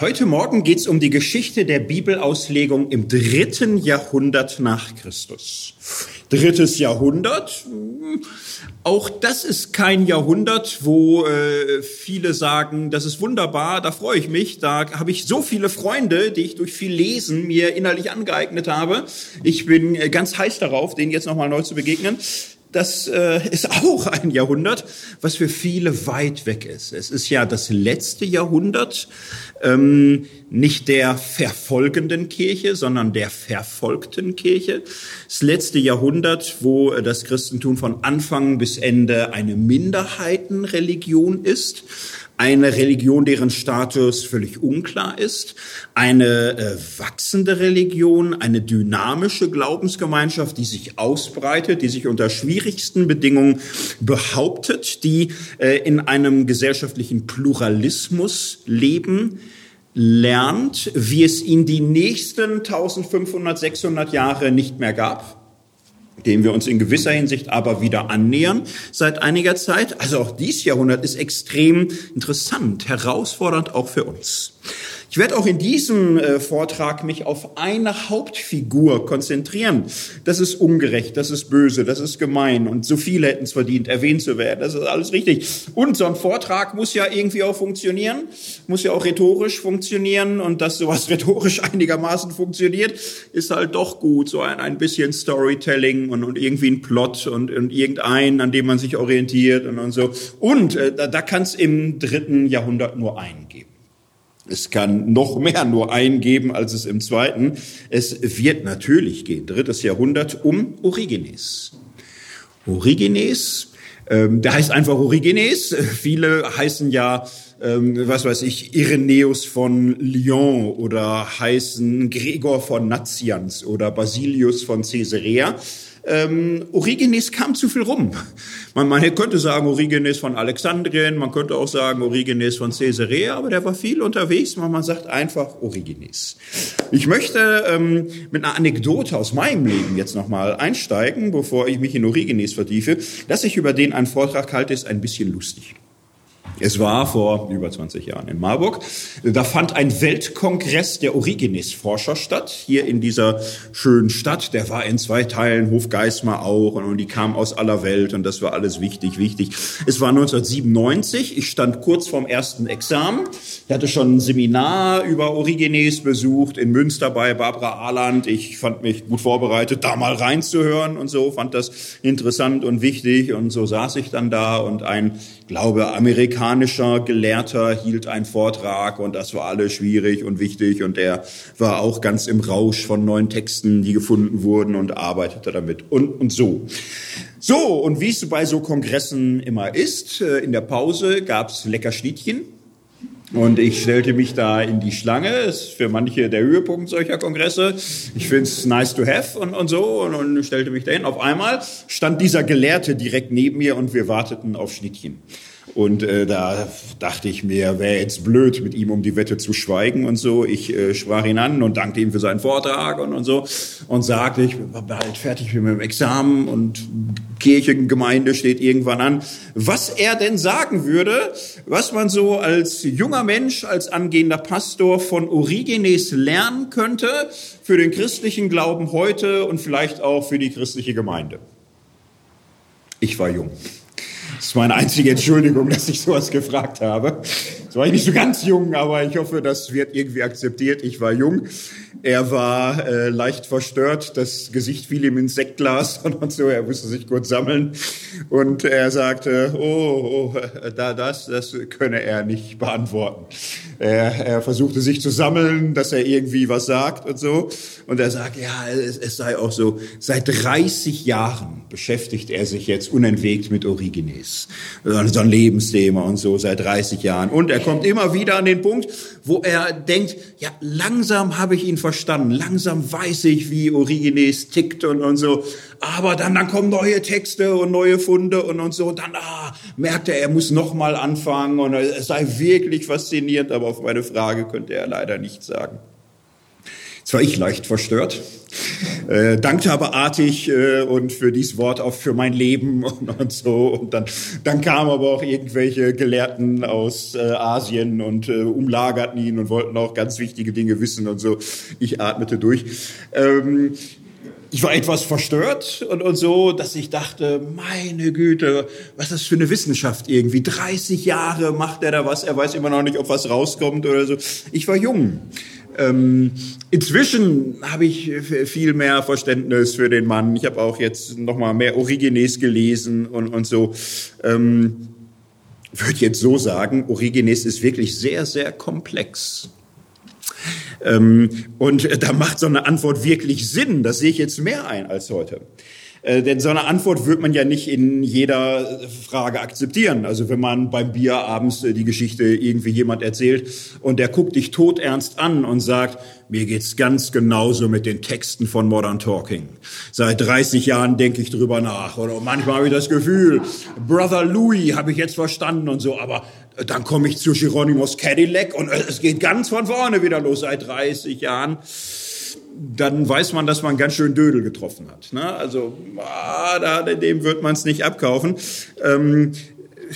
Heute Morgen geht es um die Geschichte der Bibelauslegung im dritten Jahrhundert nach Christus. Drittes Jahrhundert, auch das ist kein Jahrhundert, wo äh, viele sagen, das ist wunderbar, da freue ich mich, da habe ich so viele Freunde, die ich durch viel Lesen mir innerlich angeeignet habe. Ich bin äh, ganz heiß darauf, denen jetzt nochmal neu zu begegnen das äh, ist auch ein Jahrhundert, was für viele weit weg ist. Es ist ja das letzte Jahrhundert, ähm, nicht der verfolgenden Kirche, sondern der verfolgten Kirche. Das letzte Jahrhundert, wo das Christentum von Anfang bis Ende eine Minderheitenreligion ist eine Religion, deren Status völlig unklar ist, eine äh, wachsende Religion, eine dynamische Glaubensgemeinschaft, die sich ausbreitet, die sich unter schwierigsten Bedingungen behauptet, die äh, in einem gesellschaftlichen Pluralismus leben, lernt, wie es ihn die nächsten 1500, 600 Jahre nicht mehr gab dem wir uns in gewisser Hinsicht aber wieder annähern seit einiger Zeit. Also auch dies Jahrhundert ist extrem interessant, herausfordernd auch für uns. Ich werde auch in diesem äh, Vortrag mich auf eine Hauptfigur konzentrieren. Das ist ungerecht, das ist böse, das ist gemein und so viele hätten es verdient, erwähnt zu werden. Das ist alles richtig. Und so ein Vortrag muss ja irgendwie auch funktionieren, muss ja auch rhetorisch funktionieren und dass sowas rhetorisch einigermaßen funktioniert, ist halt doch gut. So ein, ein bisschen Storytelling und, und irgendwie ein Plot und, und irgendein, an dem man sich orientiert und, und so. Und äh, da, da kann es im dritten Jahrhundert nur einen geben. Es kann noch mehr nur eingeben, als es im zweiten. Es wird natürlich gehen, drittes Jahrhundert, um Origenes. Origenes, ähm, der heißt einfach Origenes. Viele heißen ja, ähm, was weiß ich, Irenäus von Lyon oder heißen Gregor von Nazianz oder Basilius von Caesarea ähm, Origenes kam zu viel rum. Man, man könnte sagen Origenes von Alexandrien, man könnte auch sagen Origenes von Caesarea, aber der war viel unterwegs, man, man sagt einfach Origenes. Ich möchte ähm, mit einer Anekdote aus meinem Leben jetzt nochmal einsteigen, bevor ich mich in Origenes vertiefe. Dass ich über den einen Vortrag halte, ist ein bisschen lustig. Es war vor über 20 Jahren in Marburg. Da fand ein Weltkongress der Origenes-Forscher statt, hier in dieser schönen Stadt. Der war in zwei Teilen, Hofgeismar auch, und die kamen aus aller Welt und das war alles wichtig, wichtig. Es war 1997, ich stand kurz vorm ersten Examen. Ich hatte schon ein Seminar über Origenes besucht in Münster bei Barbara Ahland. Ich fand mich gut vorbereitet, da mal reinzuhören und so, fand das interessant und wichtig und so saß ich dann da und ein, glaube, amerikanischer Gelehrter hielt einen Vortrag und das war alles schwierig und wichtig und er war auch ganz im Rausch von neuen Texten, die gefunden wurden und arbeitete damit und, und so. So, und wie es bei so Kongressen immer ist, äh, in der Pause gab's lecker Schnittchen. Und ich stellte mich da in die Schlange. Ist für manche der Höhepunkt solcher Kongresse. Ich finde es nice to have und, und so. Und, und stellte mich dahin. Auf einmal stand dieser Gelehrte direkt neben mir und wir warteten auf Schnittchen. Und äh, da dachte ich mir, wäre jetzt blöd, mit ihm um die Wette zu schweigen und so. Ich äh, sprach ihn an und dankte ihm für seinen Vortrag und, und so und sagte, ich bin bald fertig mit dem Examen und Kirchengemeinde steht irgendwann an. Was er denn sagen würde, was man so als junger Mensch, als angehender Pastor von Origenes lernen könnte für den christlichen Glauben heute und vielleicht auch für die christliche Gemeinde. Ich war jung. Das ist meine einzige Entschuldigung, dass ich sowas gefragt habe. So war ich nicht so ganz jung, aber ich hoffe, das wird irgendwie akzeptiert. Ich war jung. Er war äh, leicht verstört. Das Gesicht fiel ihm ins Sektglas und so. Er musste sich kurz sammeln. Und er sagte, oh, oh da, das, das könne er nicht beantworten. Er, er versuchte sich zu sammeln, dass er irgendwie was sagt und so. Und er sagt, ja, es, es sei auch so, seit 30 Jahren beschäftigt er sich jetzt unentwegt mit Origenes. So ein Lebensthema und so, seit 30 Jahren. Und er kommt immer wieder an den Punkt, wo er denkt, ja, langsam habe ich ihn verstanden, langsam weiß ich, wie Origenes tickt und, und so. Aber dann, dann kommen neue Texte und neue Funde und, und so. Und dann ah, merkt er, er muss nochmal anfangen und es sei wirklich faszinierend, aber auf meine Frage könnte er leider nichts sagen. Jetzt war ich leicht verstört, äh, dankte aber artig äh, und für dieses Wort auch für mein Leben und, und so. Und dann, dann kamen aber auch irgendwelche Gelehrten aus äh, Asien und äh, umlagerten ihn und wollten auch ganz wichtige Dinge wissen und so. Ich atmete durch. Ähm, ich war etwas verstört und, und so, dass ich dachte, meine Güte, was ist das für eine Wissenschaft irgendwie? 30 Jahre macht er da was, er weiß immer noch nicht, ob was rauskommt oder so. Ich war jung. Ähm, inzwischen habe ich viel mehr Verständnis für den Mann. Ich habe auch jetzt noch mal mehr Origenes gelesen und, und so. Ähm, würde jetzt so sagen, Origenes ist wirklich sehr, sehr komplex. Ähm, und da macht so eine Antwort wirklich Sinn. Das sehe ich jetzt mehr ein als heute. Äh, denn so eine Antwort wird man ja nicht in jeder Frage akzeptieren. Also wenn man beim Bier abends äh, die Geschichte irgendwie jemand erzählt und der guckt dich todernst an und sagt, mir geht's ganz genauso mit den Texten von Modern Talking. Seit 30 Jahren denke ich drüber nach oder manchmal habe ich das Gefühl, Brother Louis habe ich jetzt verstanden und so, aber dann komme ich zu Hieronymus Cadillac und es geht ganz von vorne wieder los seit 30 Jahren dann weiß man, dass man ganz schön Dödel getroffen hat. Ne? Also ah, da, dem wird man es nicht abkaufen. Ähm,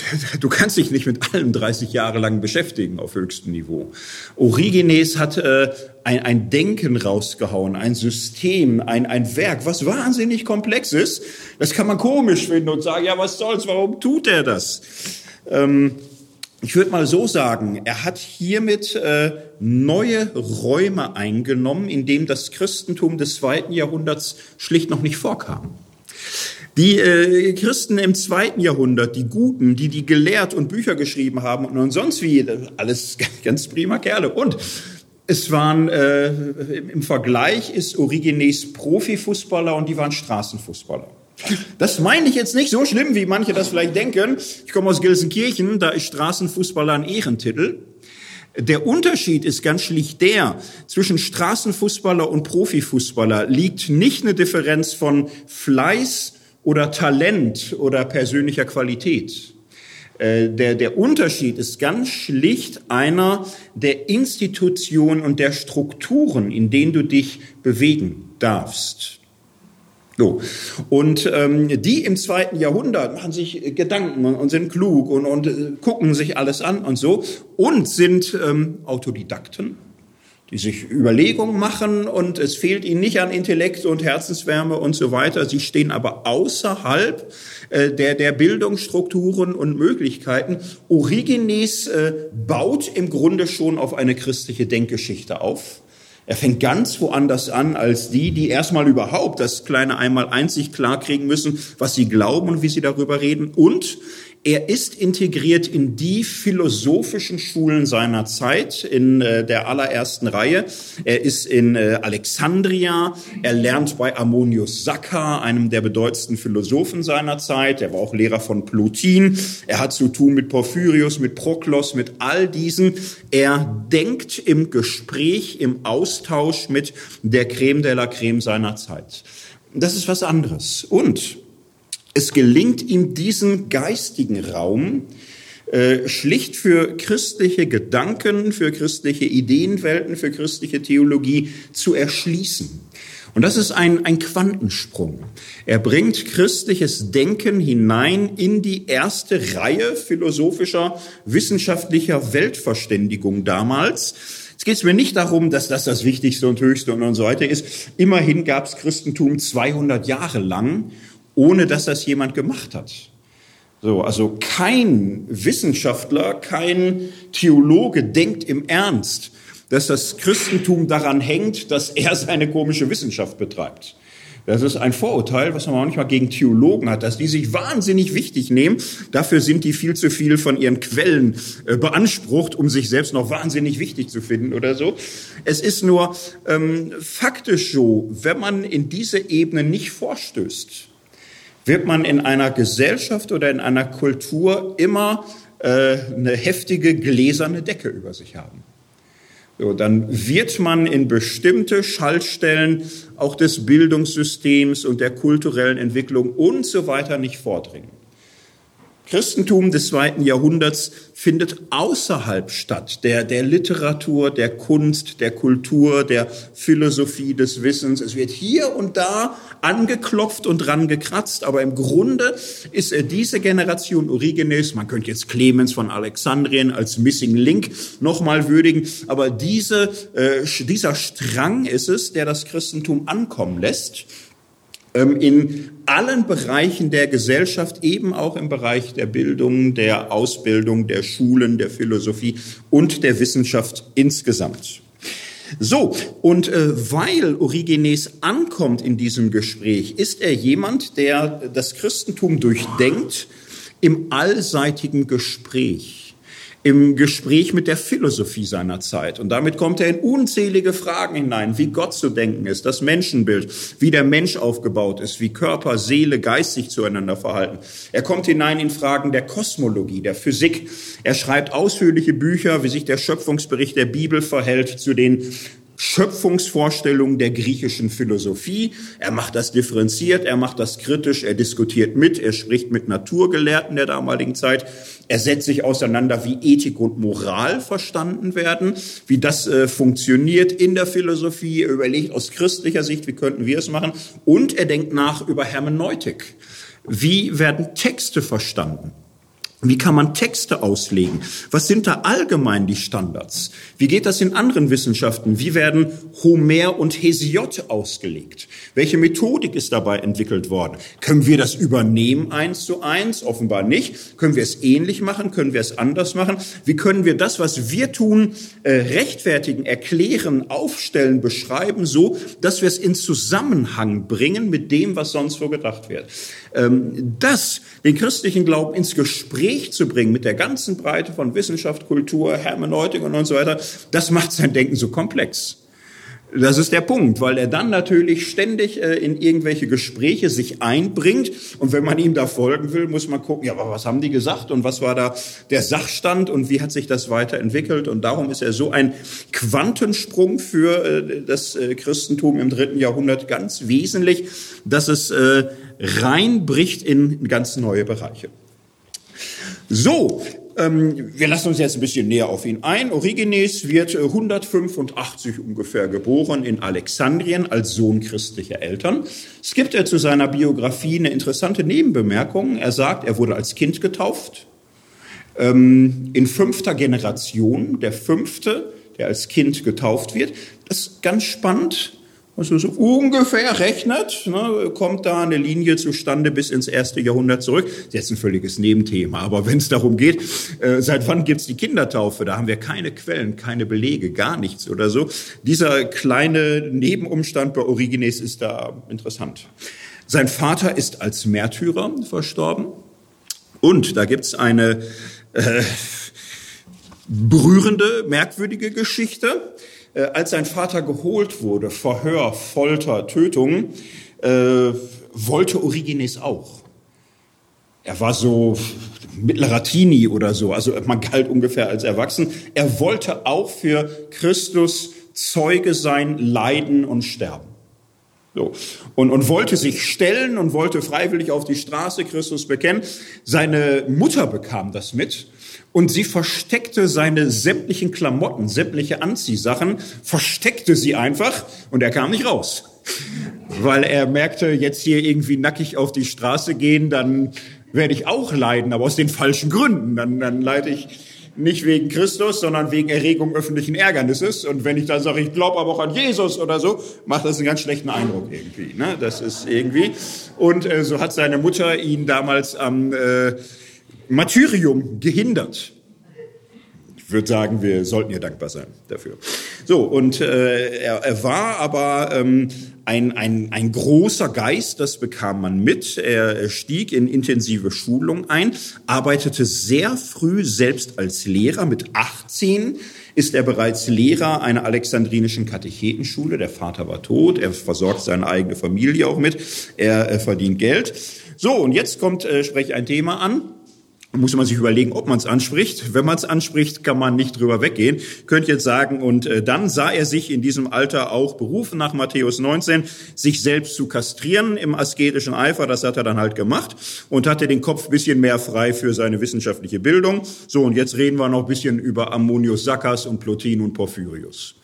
du kannst dich nicht mit allem 30 Jahre lang beschäftigen auf höchstem Niveau. Origenes hat äh, ein, ein Denken rausgehauen, ein System, ein, ein Werk, was wahnsinnig komplex ist. Das kann man komisch finden und sagen, ja, was soll's, warum tut er das? Ähm, ich würde mal so sagen, er hat hiermit äh, neue Räume eingenommen, in denen das Christentum des zweiten Jahrhunderts schlicht noch nicht vorkam. Die äh, Christen im zweiten Jahrhundert, die Guten, die die gelehrt und Bücher geschrieben haben und sonst wie, alles ganz prima Kerle. Und es waren äh, im Vergleich ist Origenes Profifußballer und die waren Straßenfußballer. Das meine ich jetzt nicht so schlimm, wie manche das vielleicht denken. Ich komme aus Gelsenkirchen, da ist Straßenfußballer ein Ehrentitel. Der Unterschied ist ganz schlicht der, zwischen Straßenfußballer und Profifußballer liegt nicht eine Differenz von Fleiß oder Talent oder persönlicher Qualität. Äh, der, der Unterschied ist ganz schlicht einer der Institutionen und der Strukturen, in denen du dich bewegen darfst. So. Und ähm, die im zweiten Jahrhundert machen sich Gedanken und, sind klug und, und äh, gucken sich alles an und so und sind ähm, Autodidakten, die sich Überlegungen machen und es fehlt ihnen nicht an Intellekt und Herzenswärme und so weiter. Sie stehen aber außerhalb äh, der, der Bildungsstrukturen und Möglichkeiten. Origenes äh, baut im Grunde schon auf eine christliche Denkgeschichte auf er fängt ganz woanders an als die, die erstmal überhaupt das kleine einmal einzig klar kriegen müssen, was sie glauben und wie sie darüber reden. Und er ist integriert in die philosophischen Schulen seiner Zeit in äh, der allerersten Reihe. Er ist in äh, Alexandria. Er lernt bei Ammonius Saccas, einem der bedeutendsten Philosophen seiner Zeit. Er war auch Lehrer von Plotin. Er hat zu tun mit Porphyrius, mit Proklos, mit all diesen. Er denkt im Gespräch, im Austausch mit der Creme de la Creme seiner Zeit. Das ist was anderes. Und es gelingt ihm, diesen geistigen Raum äh, schlicht für christliche Gedanken, für christliche Ideenwelten, für christliche Theologie zu erschließen. Und das ist ein, ein Quantensprung. Er bringt christliches Denken hinein in die erste Reihe philosophischer, wissenschaftlicher Weltverständigung damals. Jetzt geht mir nicht darum, dass das das Wichtigste und Höchste und so weiter ist. Immerhin gab es Christentum 200 Jahre lang ohne dass das jemand gemacht hat. So, also kein Wissenschaftler, kein Theologe denkt im Ernst, dass das Christentum daran hängt, dass er seine komische Wissenschaft betreibt. Das ist ein Vorurteil, was man manchmal gegen Theologen hat, dass die sich wahnsinnig wichtig nehmen. Dafür sind die viel zu viel von ihren Quellen äh, beansprucht, um sich selbst noch wahnsinnig wichtig zu finden oder so. Es ist nur ähm, faktisch so, wenn man in diese Ebene nicht vorstößt, wird man in einer Gesellschaft oder in einer Kultur immer äh, eine heftige gläserne Decke über sich haben. So, dann wird man in bestimmte Schaltstellen auch des Bildungssystems und der kulturellen Entwicklung und so weiter nicht vordringen. Christentum des zweiten Jahrhunderts findet außerhalb statt, der, der Literatur, der Kunst, der Kultur, der Philosophie des Wissens. Es wird hier und da angeklopft und rangekratzt, aber im Grunde ist äh, diese Generation Origenes, man könnte jetzt Clemens von Alexandrien als Missing Link nochmal würdigen, aber diese, äh, dieser Strang ist es, der das Christentum ankommen lässt ähm, in allen Bereichen der Gesellschaft, eben auch im Bereich der Bildung, der Ausbildung, der Schulen, der Philosophie und der Wissenschaft insgesamt. So, und äh, weil Origenes ankommt in diesem Gespräch, ist er jemand, der das Christentum durchdenkt im allseitigen Gespräch im Gespräch mit der Philosophie seiner Zeit. Und damit kommt er in unzählige Fragen hinein, wie Gott zu denken ist, das Menschenbild, wie der Mensch aufgebaut ist, wie Körper, Seele, Geist sich zueinander verhalten. Er kommt hinein in Fragen der Kosmologie, der Physik. Er schreibt ausführliche Bücher, wie sich der Schöpfungsbericht der Bibel verhält zu den Schöpfungsvorstellungen der griechischen Philosophie. Er macht das differenziert, er macht das kritisch, er diskutiert mit, er spricht mit Naturgelehrten der damaligen Zeit. Er setzt sich auseinander, wie Ethik und Moral verstanden werden, wie das äh, funktioniert in der Philosophie. Er überlegt aus christlicher Sicht, wie könnten wir es machen. Und er denkt nach über Hermeneutik. Wie werden Texte verstanden? Wie kann man Texte auslegen? Was sind da allgemein die Standards? Wie geht das in anderen Wissenschaften? Wie werden Homer und Hesiod ausgelegt? Welche Methodik ist dabei entwickelt worden? Können wir das übernehmen eins zu eins? Offenbar nicht. Können wir es ähnlich machen? Können wir es anders machen? Wie können wir das, was wir tun, äh, rechtfertigen, erklären, aufstellen, beschreiben, so, dass wir es in Zusammenhang bringen mit dem, was sonst so gedacht wird? Ähm, das, den christlichen Glauben ins Gespräch zu bringen mit der ganzen Breite von Wissenschaft, Kultur, Hermeneutik und so weiter, das macht sein Denken so komplex. Das ist der Punkt, weil er dann natürlich ständig äh, in irgendwelche Gespräche sich einbringt. Und wenn man ihm da folgen will, muss man gucken, ja, aber was haben die gesagt und was war da der Sachstand und wie hat sich das weiterentwickelt? Und darum ist er so ein Quantensprung für äh, das äh, Christentum im dritten Jahrhundert ganz wesentlich, dass es äh, reinbricht in ganz neue Bereiche. So, ähm, wir lassen uns jetzt ein bisschen näher auf ihn ein. Origenes wird 185 ungefähr geboren in Alexandrien als Sohn christlicher Eltern. Es gibt er zu seiner Biografie eine interessante Nebenbemerkung. Er sagt, er wurde als Kind getauft. Ähm, in fünfter Generation, der fünfte, der als Kind getauft wird. Das ist ganz spannend also so ungefähr rechnet, ne, kommt da eine Linie zustande bis ins erste Jahrhundert zurück. Das ist jetzt ein völliges Nebenthema, aber wenn es darum geht, äh, seit wann gibt's die Kindertaufe, da haben wir keine Quellen, keine Belege, gar nichts oder so. Dieser kleine Nebenumstand bei Origenes ist da interessant. Sein Vater ist als Märtyrer verstorben und da gibt's eine äh, berührende, merkwürdige Geschichte. Äh, als sein Vater geholt wurde, Verhör, Folter, Tötung, äh, wollte Origenes auch. Er war so mittlerer Teenie oder so, also man galt ungefähr als erwachsen. Er wollte auch für Christus Zeuge sein, leiden und sterben. So. Und, und wollte sich stellen und wollte freiwillig auf die Straße Christus bekennen. Seine Mutter bekam das mit und sie versteckte seine sämtlichen Klamotten, sämtliche Anziehsachen, versteckte sie einfach und er kam nicht raus. Weil er merkte, jetzt hier irgendwie nackig auf die Straße gehen, dann werde ich auch leiden, aber aus den falschen Gründen. Dann, dann leide ich nicht wegen Christus, sondern wegen Erregung öffentlichen Ärgernisses. Und wenn ich dann sage, ich glaube aber auch an Jesus oder so, macht das einen ganz schlechten Eindruck irgendwie. Ne? Das ist irgendwie. Und äh, so hat seine Mutter ihn damals am äh, Martyrium gehindert. Ich würde sagen, wir sollten ihr dankbar sein dafür. So, und äh, er, er war aber ähm, ein, ein, ein großer Geist, das bekam man mit. Er stieg in intensive Schulung ein, arbeitete sehr früh selbst als Lehrer. Mit 18 ist er bereits Lehrer einer alexandrinischen Katechetenschule. Der Vater war tot, er versorgt seine eigene Familie auch mit, er, er verdient Geld. So, und jetzt kommt, äh, spreche ich ein Thema an muss man sich überlegen, ob man es anspricht. Wenn man es anspricht, kann man nicht drüber weggehen. Könnt jetzt sagen, und äh, dann sah er sich in diesem Alter auch berufen, nach Matthäus 19, sich selbst zu kastrieren im asketischen Eifer. Das hat er dann halt gemacht und hatte den Kopf bisschen mehr frei für seine wissenschaftliche Bildung. So, und jetzt reden wir noch ein bisschen über Ammonius Saccas und Plotin und Porphyrius.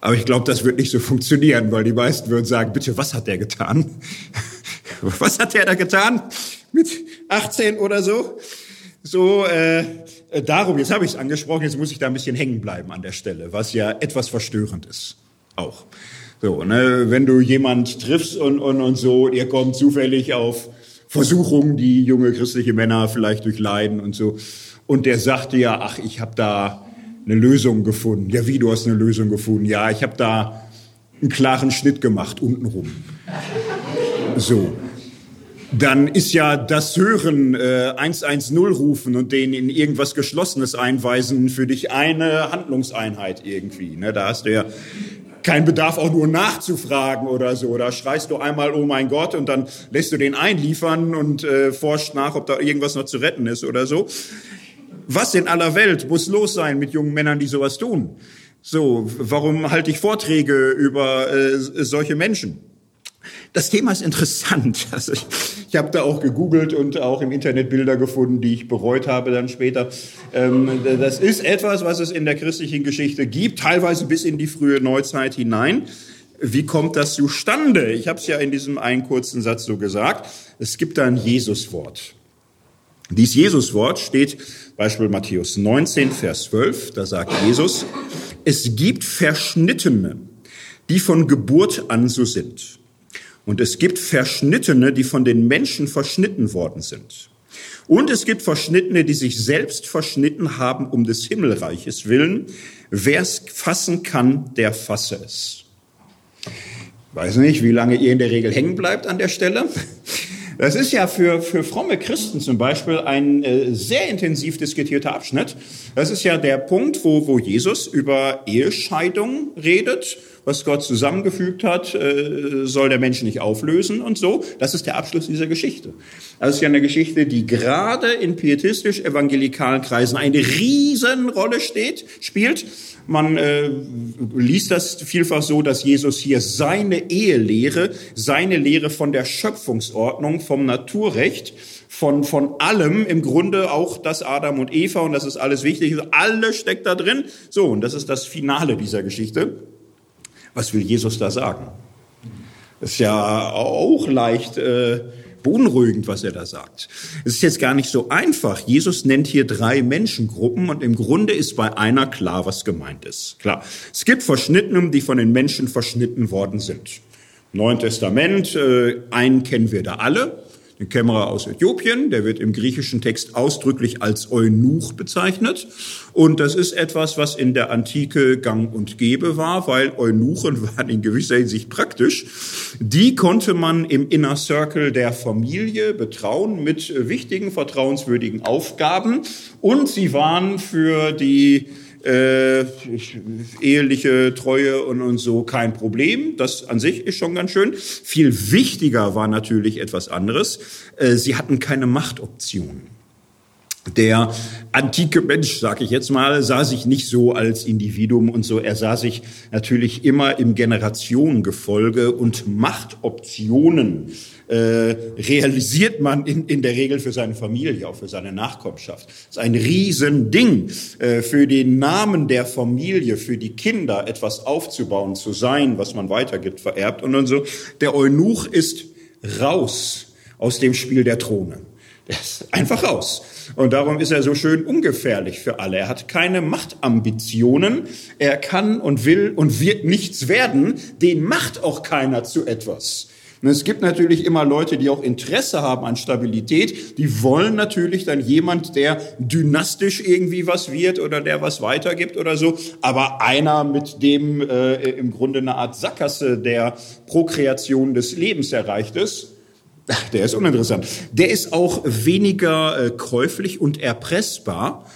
Aber ich glaube, das wird nicht so funktionieren, weil die meisten würden sagen, bitte, was hat der getan? was hat der da getan? Mit 18 oder so? So, äh, äh darum, jetzt habe ich es angesprochen, jetzt muss ich da ein bisschen hängen bleiben an der Stelle, was ja etwas verstörend ist. Auch. So, ne, wenn du jemand triffst und, und, und so, ihr kommt zufällig auf Versuchungen, die junge christliche Männer vielleicht durchleiden und so. Und der sagte ja, ach, ich habe da eine Lösung gefunden. Ja, wie, du hast eine Lösung gefunden? Ja, ich habe da einen klaren Schnitt gemacht, untenrum. So. Dann ist ja das Hören, äh, 110 rufen und den in irgendwas Geschlossenes einweisen für dich eine Handlungseinheit irgendwie. Ne? Da hast du ja keinen Bedarf auch nur nachzufragen oder so. Da schreist du einmal, oh mein Gott, und dann lässt du den einliefern und äh, forscht nach, ob da irgendwas noch zu retten ist oder so. Was in aller Welt muss los sein mit jungen Männern, die sowas tun? So, warum halte ich Vorträge über äh, solche Menschen? Das Thema ist interessant. Also ich, ich habe da auch gegoogelt und auch im Internet Bilder gefunden, die ich bereut habe dann später. Ähm, das ist etwas, was es in der christlichen Geschichte gibt, teilweise bis in die frühe Neuzeit hinein. Wie kommt das zustande? Ich habe es ja in diesem einen kurzen Satz so gesagt. Es gibt da ein Jesuswort. Dies Jesuswort steht Beispiel Matthäus 19, Vers 12, da sagt Jesus, es gibt Verschnittene, die von Geburt an so sind. Und es gibt Verschnittene, die von den Menschen verschnitten worden sind. Und es gibt Verschnittene, die sich selbst verschnitten haben um des Himmelreiches willen. Wer es fassen kann, der fasse es. Weiß nicht, wie lange ihr in der Regel hängen bleibt an der Stelle. Das ist ja für, für fromme Christen zum Beispiel ein äh, sehr intensiv diskutierter Abschnitt. Das ist ja der Punkt, wo, wo Jesus über Ehescheidung redet. Was Gott zusammengefügt hat, äh, soll der Mensch nicht auflösen und so. Das ist der Abschluss dieser Geschichte. Das ist ja eine Geschichte, die gerade in pietistisch-evangelikalen Kreisen eine Riesenrolle steht, spielt man äh, liest das vielfach so, dass Jesus hier seine Ehelehre, seine Lehre von der Schöpfungsordnung, vom Naturrecht, von, von allem, im Grunde auch das Adam und Eva, und das ist alles wichtig, alles steckt da drin. So, und das ist das Finale dieser Geschichte. Was will Jesus da sagen? Ist ja auch leicht äh, beunruhigend, was er da sagt. Es ist jetzt gar nicht so einfach. Jesus nennt hier drei Menschengruppen und im Grunde ist bei einer klar, was gemeint ist. Klar, es gibt Verschnittene, die von den Menschen verschnitten worden sind. Neuen Testament, äh, einen kennen wir da alle den Kämmerer aus Äthiopien, der wird im griechischen Text ausdrücklich als Eunuch bezeichnet. Und das ist etwas, was in der Antike gang und gäbe war, weil Eunuchen waren in gewisser Hinsicht praktisch. Die konnte man im Inner Circle der Familie betrauen mit wichtigen, vertrauenswürdigen Aufgaben. Und sie waren für die äh, eheliche Treue und, und so kein Problem. Das an sich ist schon ganz schön. Viel wichtiger war natürlich etwas anderes. Äh, sie hatten keine Machtoptionen. Der antike Mensch, sage ich jetzt mal, sah sich nicht so als Individuum und so. Er sah sich natürlich immer im Generationengefolge und Machtoptionen äh, realisiert man in, in der Regel für seine Familie, auch für seine Nachkommenschaft. Das ist ein Riesending, äh, für den Namen der Familie, für die Kinder etwas aufzubauen, zu sein, was man weitergibt, vererbt und, und so. Der Eunuch ist raus aus dem Spiel der Throne. Der ist einfach raus. Und darum ist er so schön ungefährlich für alle. Er hat keine Machtambitionen. Er kann und will und wird nichts werden. Den macht auch keiner zu etwas. Und es gibt natürlich immer Leute, die auch Interesse haben an Stabilität. Die wollen natürlich dann jemand, der dynastisch irgendwie was wird oder der was weitergibt oder so. Aber einer, mit dem äh, im Grunde eine Art Sackgasse der Prokreation des Lebens erreicht ist, der ist uninteressant. Der ist auch weniger äh, käuflich und erpressbar.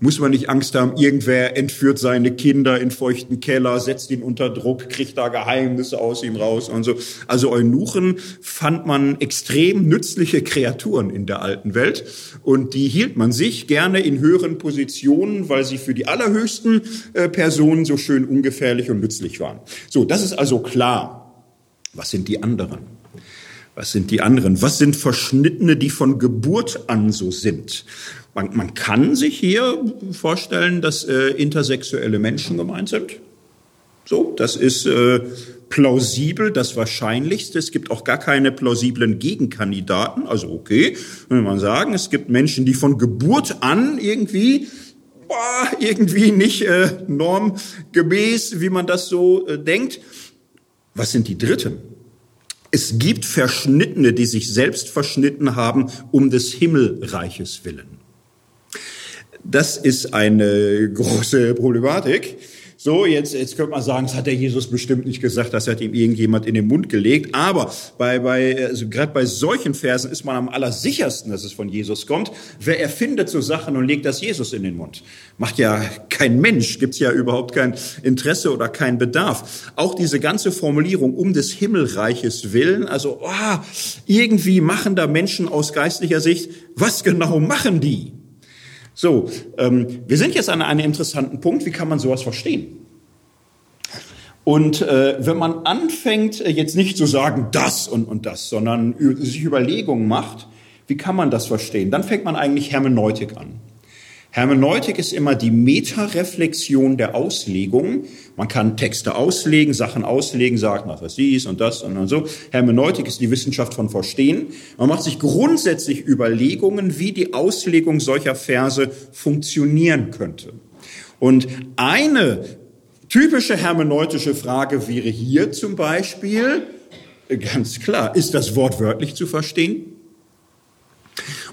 Muss man nicht Angst haben, irgendwer entführt seine Kinder in feuchten Keller, setzt ihn unter Druck, kriegt da Geheimnisse aus ihm raus und so. Also Eunuchen fand man extrem nützliche Kreaturen in der alten Welt und die hielt man sich gerne in höheren Positionen, weil sie für die allerhöchsten äh, Personen so schön ungefährlich und nützlich waren. So, das ist also klar. Was sind die anderen? Was sind die anderen? Was sind Verschnittene, die von Geburt an so sind? Man, man kann sich hier vorstellen, dass äh, intersexuelle Menschen gemeint sind. So, das ist äh, plausibel, das Wahrscheinlichste. Es gibt auch gar keine plausiblen Gegenkandidaten. Also okay, wenn man sagen, es gibt Menschen, die von Geburt an irgendwie boah, irgendwie nicht äh, normgemäß, wie man das so äh, denkt. Was sind die Dritten? Es gibt Verschnittene, die sich selbst verschnitten haben um des Himmelreiches willen. Das ist eine große Problematik. So, jetzt, jetzt könnte man sagen, das hat der Jesus bestimmt nicht gesagt, das hat ihm irgendjemand in den Mund gelegt. Aber bei, bei, also gerade bei solchen Versen ist man am allersichersten, dass es von Jesus kommt. Wer erfindet so Sachen und legt das Jesus in den Mund? Macht ja kein Mensch, gibt's ja überhaupt kein Interesse oder kein Bedarf. Auch diese ganze Formulierung um des Himmelreiches willen, also oh, irgendwie machen da Menschen aus geistlicher Sicht, was genau machen die? So, ähm, wir sind jetzt an einem interessanten Punkt. Wie kann man sowas verstehen? Und äh, wenn man anfängt, äh, jetzt nicht zu sagen das und, und das, sondern sich Überlegungen macht, wie kann man das verstehen, dann fängt man eigentlich Hermeneutik an. Hermeneutik ist immer die Metareflexion der Auslegung. Man kann Texte auslegen, Sachen auslegen, sagen, was ist dies und das und so. Hermeneutik ist die Wissenschaft von Verstehen. Man macht sich grundsätzlich Überlegungen, wie die Auslegung solcher Verse funktionieren könnte. Und eine typische hermeneutische Frage wäre hier zum Beispiel, ganz klar, ist das wortwörtlich zu verstehen?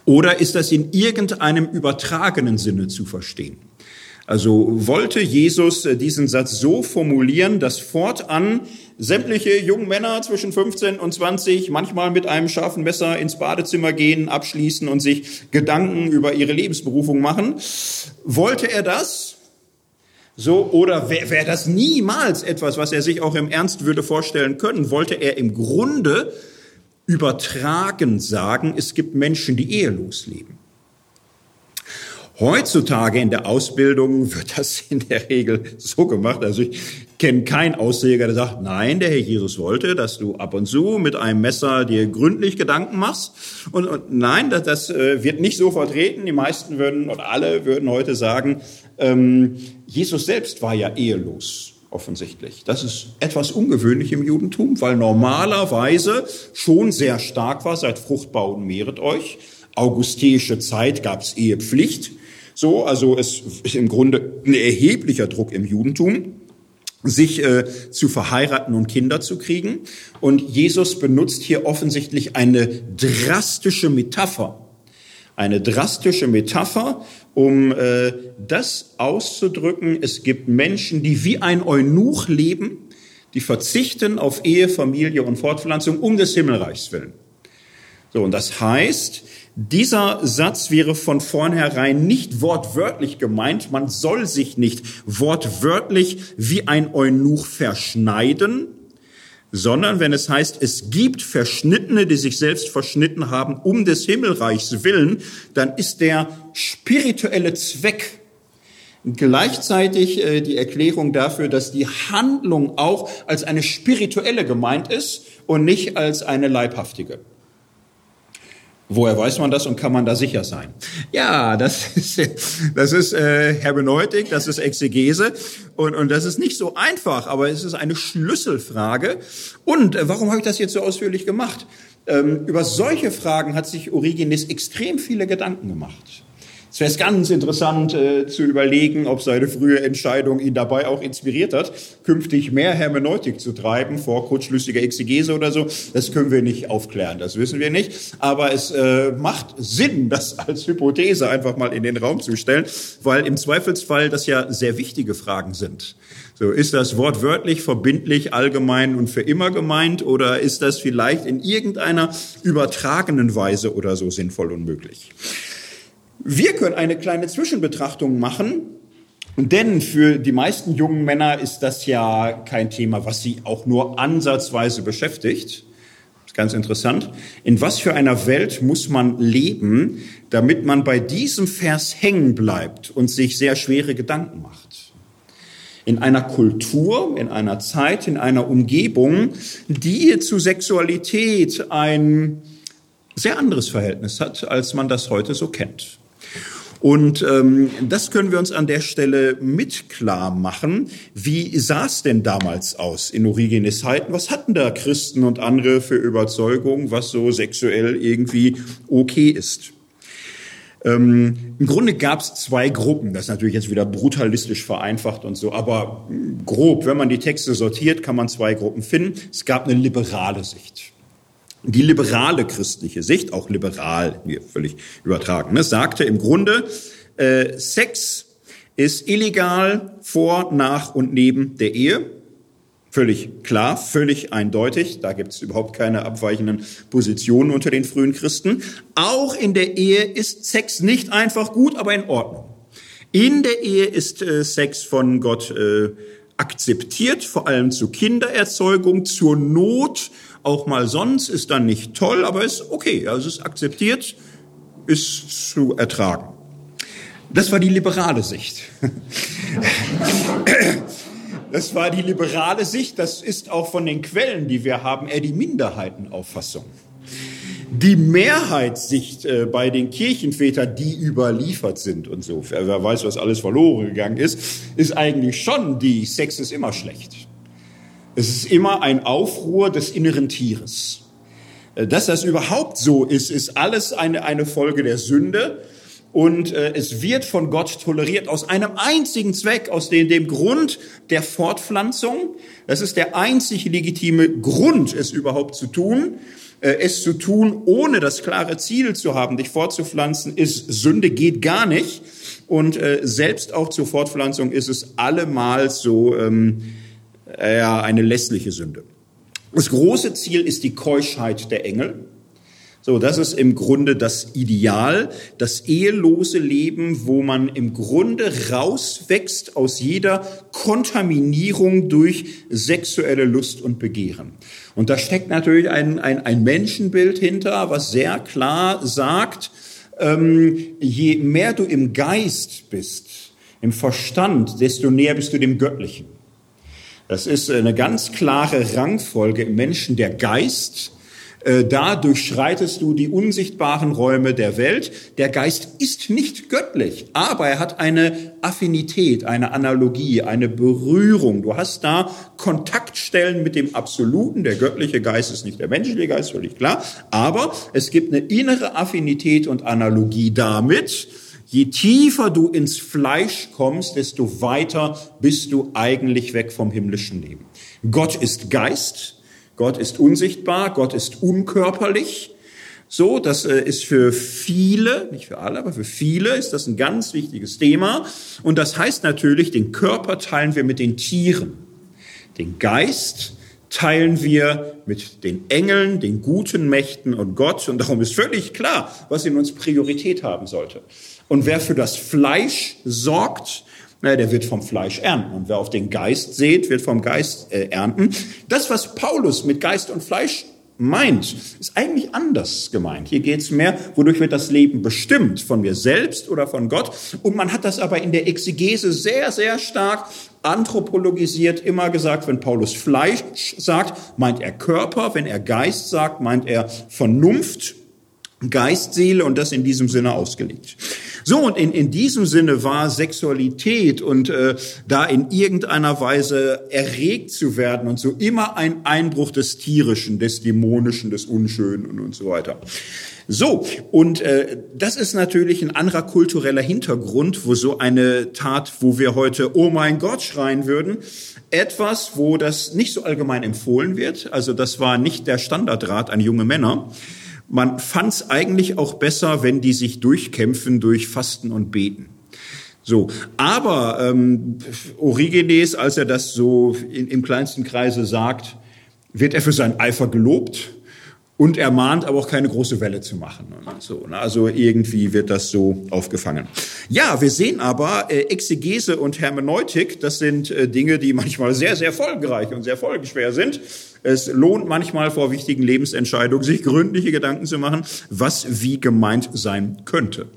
Oder ist das in irgendeinem übertragenen Sinne zu verstehen? Also wollte Jesus äh, diesen Satz so formulieren, dass fortan sämtliche jungen Männer zwischen 15 und 20 manchmal mit einem scharfen Messer ins Badezimmer gehen, abschließen und sich Gedanken über ihre Lebensberufung machen? Wollte er das? So, oder wäre wär das niemals etwas, was er sich auch im Ernst würde vorstellen können? Wollte er im Grunde übertragen sagen, es gibt Menschen, die ehelos leben. Heutzutage in der Ausbildung wird das in der Regel so gemacht. Also ich kenne keinen Ausleger, der sagt, nein, der Herr Jesus wollte, dass du ab und zu mit einem Messer dir gründlich Gedanken machst. Und, und nein, das, das äh, wird nicht so vertreten. Die meisten würden oder alle würden heute sagen, ähm, Jesus selbst war ja ehelos offensichtlich. Das ist etwas ungewöhnlich im Judentum, weil normalerweise schon sehr stark war, seid fruchtbar und mehret euch. Augusteische Zeit gab es Ehepflicht. So, also es ist im Grunde ein erheblicher Druck im Judentum sich äh, zu verheiraten und Kinder zu kriegen. Und Jesus benutzt hier offensichtlich eine drastische Metapher. Eine drastische Metapher, um äh, das auszudrücken. Es gibt Menschen, die wie ein Eunuch leben, die verzichten auf Ehe, Familie und Fortpflanzung um des Himmelreichs willen. So, und das heißt, dieser Satz wäre von vornherein nicht wortwörtlich gemeint. Man soll sich nicht wortwörtlich wie ein Eunuch verschneiden, sondern wenn es heißt, es gibt Verschnittene, die sich selbst verschnitten haben um des Himmelreichs willen, dann ist der spirituelle Zweck gleichzeitig äh, die Erklärung dafür, dass die Handlung auch als eine spirituelle gemeint ist und nicht als eine leibhaftige. Woher weiß man das und kann man da sicher sein? Ja, das ist, das ist äh, Hermeneutik, das ist Exegese und, und das ist nicht so einfach, aber es ist eine Schlüsselfrage. Und äh, warum habe ich das jetzt so ausführlich gemacht? Ähm, über solche Fragen hat sich Origenes extrem viele Gedanken gemacht. Es wäre ganz interessant äh, zu überlegen, ob seine frühe Entscheidung ihn dabei auch inspiriert hat, künftig mehr Hermeneutik zu treiben vor kurzschlüssiger Exegese oder so. Das können wir nicht aufklären, das wissen wir nicht. Aber es äh, macht Sinn, das als Hypothese einfach mal in den Raum zu stellen, weil im Zweifelsfall das ja sehr wichtige Fragen sind. So, ist das wortwörtlich, verbindlich, allgemein und für immer gemeint oder ist das vielleicht in irgendeiner übertragenen Weise oder so sinnvoll und möglich? Wir können eine kleine Zwischenbetrachtung machen, denn für die meisten jungen Männer ist das ja kein Thema, was sie auch nur ansatzweise beschäftigt. Das ist ganz interessant. In was für einer Welt muss man leben, damit man bei diesem Vers hängen bleibt und sich sehr schwere Gedanken macht? In einer Kultur, in einer Zeit, in einer Umgebung, die zu Sexualität ein sehr anderes Verhältnis hat, als man das heute so kennt. Und ähm, das können wir uns an der Stelle mit klar machen. Wie sah es denn damals aus in Origenes Zeiten? Was hatten da Christen und andere für Überzeugungen, was so sexuell irgendwie okay ist? Ähm, Im Grunde gab es zwei Gruppen. Das ist natürlich jetzt wieder brutalistisch vereinfacht und so, aber grob, wenn man die Texte sortiert, kann man zwei Gruppen finden. Es gab eine liberale Sicht. Die liberale christliche Sicht, auch liberal, hier völlig übertragen, ne, sagte im Grunde, äh, Sex ist illegal vor, nach und neben der Ehe. Völlig klar, völlig eindeutig. Da gibt es überhaupt keine abweichenden Positionen unter den frühen Christen. Auch in der Ehe ist Sex nicht einfach gut, aber in Ordnung. In der Ehe ist äh, Sex von Gott äh, akzeptiert, vor allem zur Kindererzeugung, zur Not auch mal sonst, ist dann nicht toll, aber ist okay, also ist akzeptiert, ist zu ertragen. Das war die liberale Sicht. Das war die liberale Sicht, das ist auch von den Quellen, die wir haben, eher die Minderheitenauffassung. Die Mehrheitssicht äh, bei den Kirchenvätern, die überliefert sind und so, wer weiß, was alles verloren gegangen ist, ist eigentlich schon die, Sex ist immer schlecht. Es ist immer ein Aufruhr des inneren Tieres. Äh, dass das überhaupt so ist, ist alles eine, eine Folge der Sünde. Und äh, es wird von Gott toleriert aus einem einzigen Zweck, aus dem, dem Grund der Fortpflanzung. Das ist der einzig legitime Grund, es überhaupt zu tun. Äh, es zu tun, ohne das klare Ziel zu haben, dich fortzupflanzen, ist Sünde, geht gar nicht. Und äh, selbst auch zur Fortpflanzung ist es allemal so, ähm, ja, eine lässliche Sünde. Das große Ziel ist die Keuschheit der Engel. So, das ist im Grunde das Ideal, das ehelose Leben, wo man im Grunde rauswächst aus jeder Kontaminierung durch sexuelle Lust und Begehren. Und da steckt natürlich ein, ein, ein Menschenbild hinter, was sehr klar sagt, ähm, je mehr du im Geist bist, im Verstand, desto näher bist du dem Göttlichen. Das ist eine ganz klare Rangfolge im Menschen, der Geist. Äh, da durchschreitest du die unsichtbaren Räume der Welt. Der Geist ist nicht göttlich, aber er hat eine Affinität, eine Analogie, eine Berührung. Du hast da Kontaktstellen mit dem Absoluten. Der göttliche Geist ist nicht der menschliche Geist, völlig klar. Aber es gibt eine innere Affinität und Analogie damit. Je tiefer du ins Fleisch kommst, desto weiter bist du eigentlich weg vom himmlischen Leben. Gott ist Geist, Gott ist unsichtbar, Gott ist unkörperlich. So, das äh, ist für viele, nicht für alle, aber für viele ist das ein ganz wichtiges Thema. Und das heißt natürlich, den Körper teilen wir mit den Tieren. Den Geist teilen wir mit den Engeln, den guten Mächten und Gott. Und darum ist völlig klar, was in uns Priorität haben sollte. Und wer für das Fleisch sorgt, na, der wird vom Fleisch ernten. Und wer auf den Geist seht, wird vom Geist äh, ernten. Das, was Paulus mit Geist und Fleisch meint, ist eigentlich anders gemeint. Hier geht es mehr, wodurch wird das Leben bestimmt, von mir selbst oder von Gott. Und man hat das aber in der Exegese sehr, sehr stark anthropologisiert, immer gesagt, wenn Paulus Fleisch sagt, meint er Körper, wenn er Geist sagt, meint er Vernunft, Geist, Seele und das in diesem Sinne ausgelegt. So, und in, in diesem Sinne war Sexualität und äh, da in irgendeiner Weise erregt zu werden und so immer ein Einbruch des Tierischen, des Dämonischen, des Unschönen und, und so weiter. So, und äh, das ist natürlich ein anderer kultureller Hintergrund, wo so eine Tat, wo wir heute, oh mein Gott, schreien würden, etwas, wo das nicht so allgemein empfohlen wird. Also das war nicht der Standardrat an junge Männer. Man fand es eigentlich auch besser, wenn die sich durchkämpfen durch Fasten und Beten. So, aber ähm, Origenes, als er das so in, im kleinsten Kreise sagt, wird er für seinen Eifer gelobt und er mahnt aber auch keine große Welle zu machen. So, also irgendwie wird das so aufgefangen. Ja, wir sehen aber, äh, Exegese und Hermeneutik, das sind äh, Dinge, die manchmal sehr, sehr folgenreich und sehr folgenschwer sind. Es lohnt manchmal vor wichtigen Lebensentscheidungen, sich gründliche Gedanken zu machen, was wie gemeint sein könnte.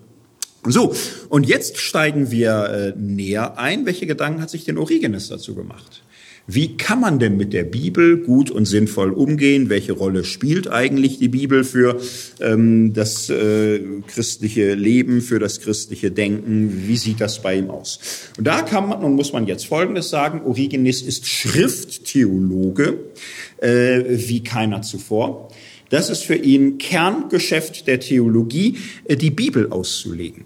So, und jetzt steigen wir äh, näher ein. Welche Gedanken hat sich denn Origenes dazu gemacht? Wie kann man denn mit der Bibel gut und sinnvoll umgehen? Welche Rolle spielt eigentlich die Bibel für ähm, das äh, christliche Leben, für das christliche Denken? Wie sieht das bei ihm aus? Und da kann man und muss man jetzt Folgendes sagen. Origenes ist Schrifttheologe äh, wie keiner zuvor. Das ist für ihn Kerngeschäft der Theologie, äh, die Bibel auszulegen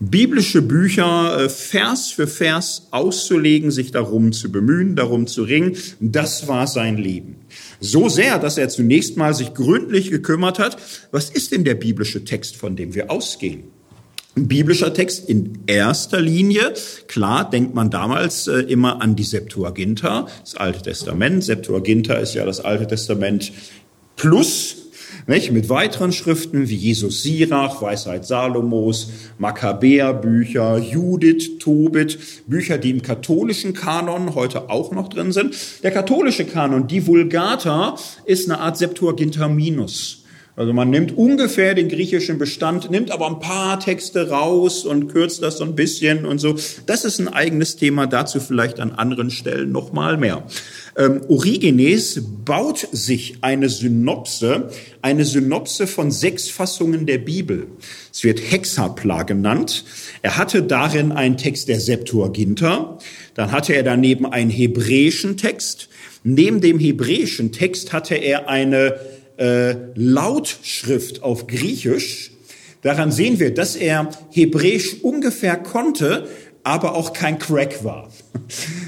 biblische Bücher äh, Vers für Vers auszulegen, sich darum zu bemühen, darum zu ringen. Das war sein Leben. So sehr, dass er zunächst mal sich gründlich gekümmert hat, was ist denn der biblische Text, von dem wir ausgehen? Ein biblischer Text in erster Linie, klar, denkt man damals äh, immer an die Septuaginta, das Alte Testament. Septuaginta ist ja das Alte Testament plus nicht? Mit weiteren Schriften wie Jesus Sirach, Weisheit Salomos, Makkabäerbücher, Judith, Tobit, Bücher, die im katholischen Kanon heute auch noch drin sind. Der katholische Kanon, die Vulgata, ist eine Art Septuaginta Minus. Also man nimmt ungefähr den griechischen Bestand, nimmt aber ein paar Texte raus und kürzt das so ein bisschen und so. Das ist ein eigenes Thema, dazu vielleicht an anderen Stellen noch mal mehr. Ähm, Origenes baut sich eine Synopse, eine Synopse von sechs Fassungen der Bibel. Es wird Hexapla genannt. Er hatte darin einen Text der Septuaginta. Dann hatte er daneben einen hebräischen Text. Neben dem hebräischen Text hatte er eine äh, Lautschrift auf Griechisch. Daran sehen wir, dass er Hebräisch ungefähr konnte, aber auch kein Crack war.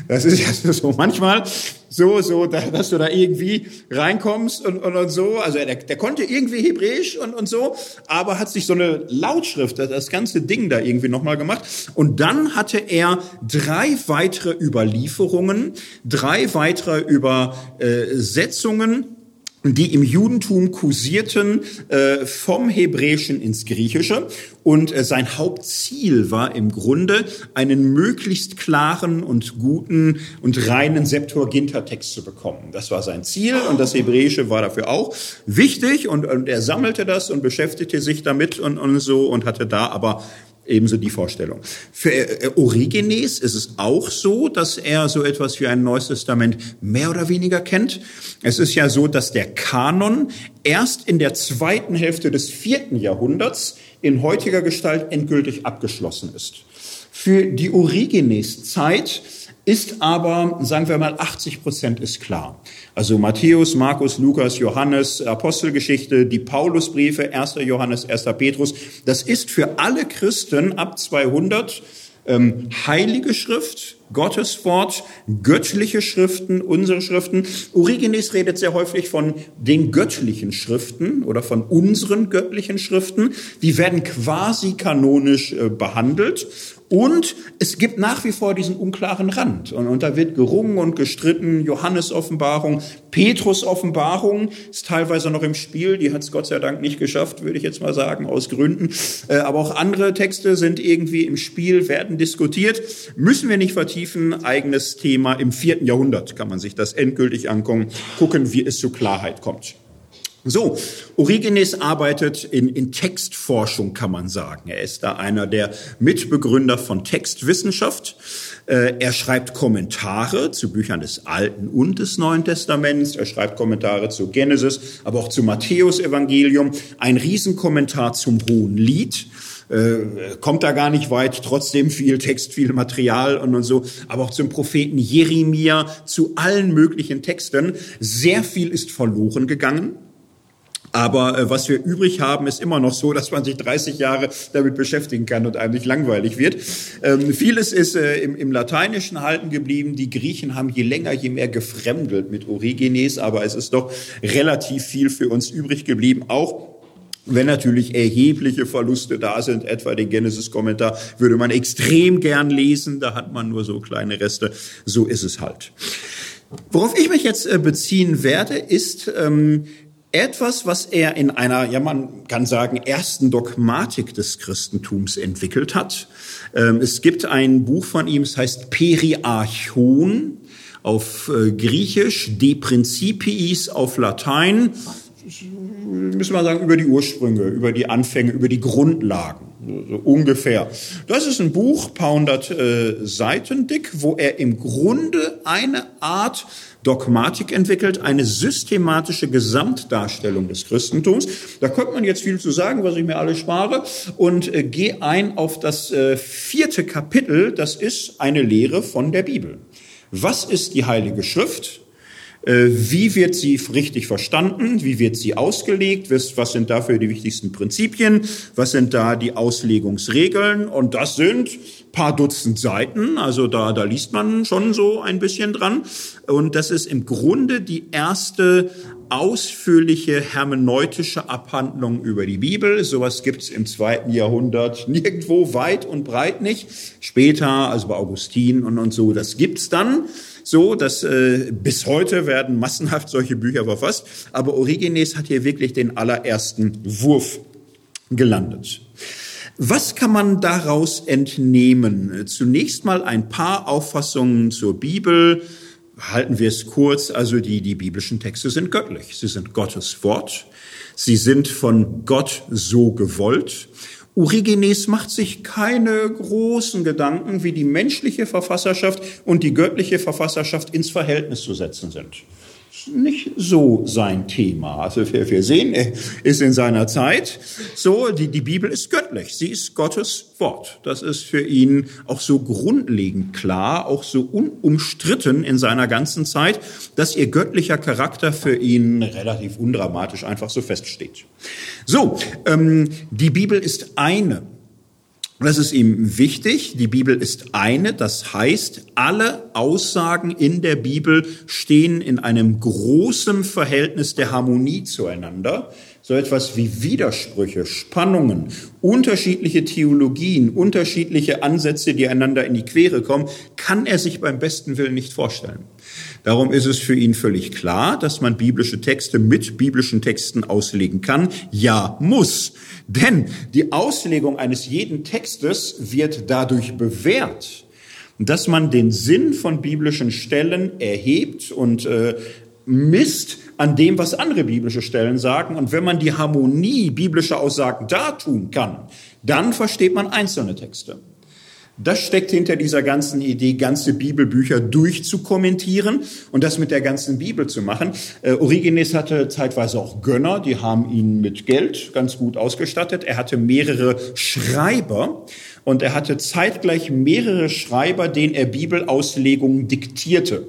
Das ist ja so manchmal so, so, dass du da irgendwie reinkommst und, und, und so. Also der, der konnte irgendwie Hebräisch und, und so, aber hat sich so eine Lautschrift, das ganze Ding da irgendwie nochmal gemacht. Und dann hatte er drei weitere Überlieferungen, drei weitere Übersetzungen die im Judentum kursierten äh, vom Hebräischen ins Griechische. Und äh, sein Hauptziel war im Grunde, einen möglichst klaren und guten und reinen Septuaginta-Text zu bekommen. Das war sein Ziel und das Hebräische war dafür auch wichtig. Und, und er sammelte das und beschäftigte sich damit und, und so und hatte da aber Ebenso die Vorstellung. Für äh, Origenes ist es auch so, dass er so etwas wie ein Neues Testament mehr oder weniger kennt. Es ist ja so, dass der Kanon erst in der zweiten Hälfte des vierten Jahrhunderts in heutiger Gestalt endgültig abgeschlossen ist. Für die Origenes-Zeit ist aber, sagen wir mal, 80 Prozent ist klar. Also Matthäus, Markus, Lukas, Johannes, Apostelgeschichte, die Paulusbriefe, 1. Johannes, 1. Petrus. Das ist für alle Christen ab 200 ähm, heilige Schrift, Gottes Wort, göttliche Schriften, unsere Schriften. Origenes redet sehr häufig von den göttlichen Schriften oder von unseren göttlichen Schriften. Die werden quasi kanonisch äh, behandelt und es gibt nach wie vor diesen unklaren Rand. Und, und da wird gerungen und gestritten. Johannes Offenbarung, Petrus Offenbarung ist teilweise noch im Spiel. Die hat es Gott sei Dank nicht geschafft, würde ich jetzt mal sagen, aus Gründen. Äh, aber auch andere Texte sind irgendwie im Spiel, werden diskutiert. Müssen wir nicht vertiefen. Eigenes Thema im vierten Jahrhundert kann man sich das endgültig angucken, gucken, wie es zu Klarheit kommt. So, Origenes arbeitet in, in Textforschung, kann man sagen. Er ist da einer der Mitbegründer von Textwissenschaft. Äh, er schreibt Kommentare zu Büchern des Alten und des Neuen Testaments. Er schreibt Kommentare zu Genesis, aber auch zu Matthäus Evangelium. Ein Riesenkommentar zum Hohen Lied. Äh, kommt da gar nicht weit, trotzdem viel Text, viel Material und, und so, aber auch zum Propheten Jeremia, zu allen möglichen Texten. Sehr viel ist verloren gegangen. Aber äh, was wir übrig haben, ist immer noch so, dass man sich 30 Jahre damit beschäftigen kann und einem nicht langweilig wird. Ähm, vieles ist äh, im, im Lateinischen halten geblieben. Die Griechen haben je länger, je mehr gefremdelt mit Origenes, aber es ist doch relativ viel für uns übrig geblieben, auch wenn natürlich erhebliche Verluste da sind, etwa den Genesis-Kommentar, würde man extrem gern lesen, da hat man nur so kleine Reste. So ist es halt. Worauf ich mich jetzt äh, beziehen werde, ist ähm, etwas, was er in einer, ja man kann sagen, ersten Dogmatik des Christentums entwickelt hat. Ähm, es gibt ein Buch von ihm, es heißt Periarchon auf äh, Griechisch, De Principiis auf Latein müssen wir sagen, über die Ursprünge, über die Anfänge, über die Grundlagen, so ungefähr. Das ist ein Buch, paar hundert äh, Seiten dick, wo er im Grunde eine Art Dogmatik entwickelt, eine systematische Gesamtdarstellung des Christentums. Da könnte man jetzt viel zu sagen, was ich mir alles spare, und äh, gehe ein auf das äh, vierte Kapitel, das ist eine Lehre von der Bibel. Was ist die Heilige Schrift? Äh, wie wird sie richtig verstanden? Wie wird sie ausgelegt? Was sind dafür die wichtigsten Prinzipien? Was sind da die Auslegungsregeln? Und das sind paar Dutzend Seiten. Also da, da liest man schon so ein bisschen dran. Und das ist im Grunde die erste ausführliche hermeneutische Abhandlung über die Bibel. Sowas gibt's im zweiten Jahrhundert nirgendwo weit und breit nicht. Später, also bei Augustin und, und so, das gibt's dann so, dass äh, bis heute werden massenhaft solche Bücher verfasst. Aber Origenes hat hier wirklich den allerersten Wurf gelandet. Was kann man daraus entnehmen? Zunächst mal ein paar Auffassungen zur Bibel. Halten wir es kurz. Also die, die biblischen Texte sind göttlich. Sie sind Gottes Wort. Sie sind von Gott so gewollt. Origenes macht sich keine großen Gedanken, wie die menschliche Verfasserschaft und die göttliche Verfasserschaft ins Verhältnis zu setzen sind nicht so sein Thema. Also wir, wir sehen, er ist in seiner Zeit so, die, die Bibel ist göttlich, sie ist Gottes Wort. Das ist für ihn auch so grundlegend klar, auch so unumstritten in seiner ganzen Zeit, dass ihr göttlicher Charakter für ihn relativ undramatisch einfach so feststeht. So, ähm, die Bibel ist eine das ist ihm wichtig. Die Bibel ist eine. Das heißt, alle Aussagen in der Bibel stehen in einem großen Verhältnis der Harmonie zueinander. So etwas wie Widersprüche, Spannungen, unterschiedliche Theologien, unterschiedliche Ansätze, die einander in die Quere kommen, kann er sich beim besten Willen nicht vorstellen. Darum ist es für ihn völlig klar, dass man biblische Texte mit biblischen Texten auslegen kann. Ja, muss. Denn die Auslegung eines jeden Textes wird dadurch bewährt, dass man den Sinn von biblischen Stellen erhebt und äh, misst an dem, was andere biblische Stellen sagen. Und wenn man die Harmonie biblischer Aussagen dartun kann, dann versteht man einzelne Texte. Das steckt hinter dieser ganzen Idee, ganze Bibelbücher durchzukommentieren und das mit der ganzen Bibel zu machen. Äh, Origenes hatte zeitweise auch Gönner, die haben ihn mit Geld ganz gut ausgestattet. Er hatte mehrere Schreiber und er hatte zeitgleich mehrere Schreiber, denen er Bibelauslegungen diktierte.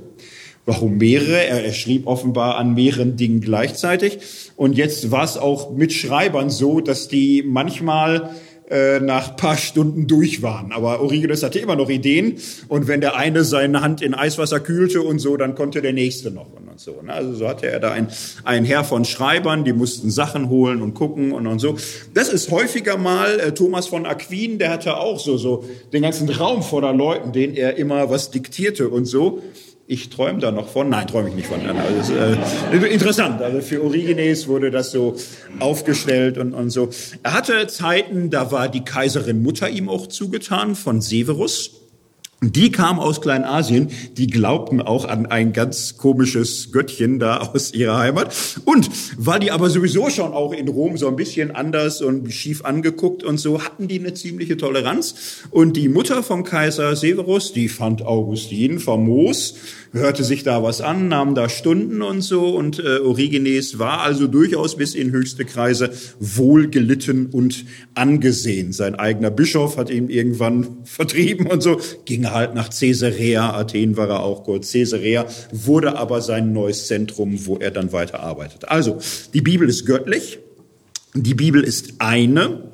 Warum mehrere? Er, er, schrieb offenbar an mehreren Dingen gleichzeitig. Und jetzt war es auch mit Schreibern so, dass die manchmal äh, nach paar Stunden durch waren. Aber Origenes hatte immer noch Ideen und wenn der eine seine Hand in Eiswasser kühlte und so, dann konnte der nächste noch und so. Ne? Also so hatte er da ein, ein Heer von Schreibern, die mussten Sachen holen und gucken und, und so. Das ist häufiger mal äh, Thomas von Aquin, der hatte auch so, so den ganzen Raum voller Leuten, denen er immer was diktierte und so. Ich träume da noch von. Nein, träume ich nicht von. Also, äh, interessant. Also für Origenes wurde das so aufgestellt und, und so. Er hatte Zeiten, da war die Kaiserin Mutter ihm auch zugetan von Severus. Die kamen aus Kleinasien, die glaubten auch an ein ganz komisches Göttchen da aus ihrer Heimat. Und weil die aber sowieso schon auch in Rom so ein bisschen anders und schief angeguckt und so, hatten die eine ziemliche Toleranz. Und die Mutter vom Kaiser Severus, die fand Augustin famos hörte sich da was an, nahm da Stunden und so und äh, Origenes war also durchaus bis in höchste Kreise wohlgelitten und angesehen. Sein eigener Bischof hat ihn irgendwann vertrieben und so, ging halt nach Caesarea, Athen war er auch kurz, Caesarea wurde aber sein neues Zentrum, wo er dann weiter arbeitet. Also, die Bibel ist göttlich, die Bibel ist eine,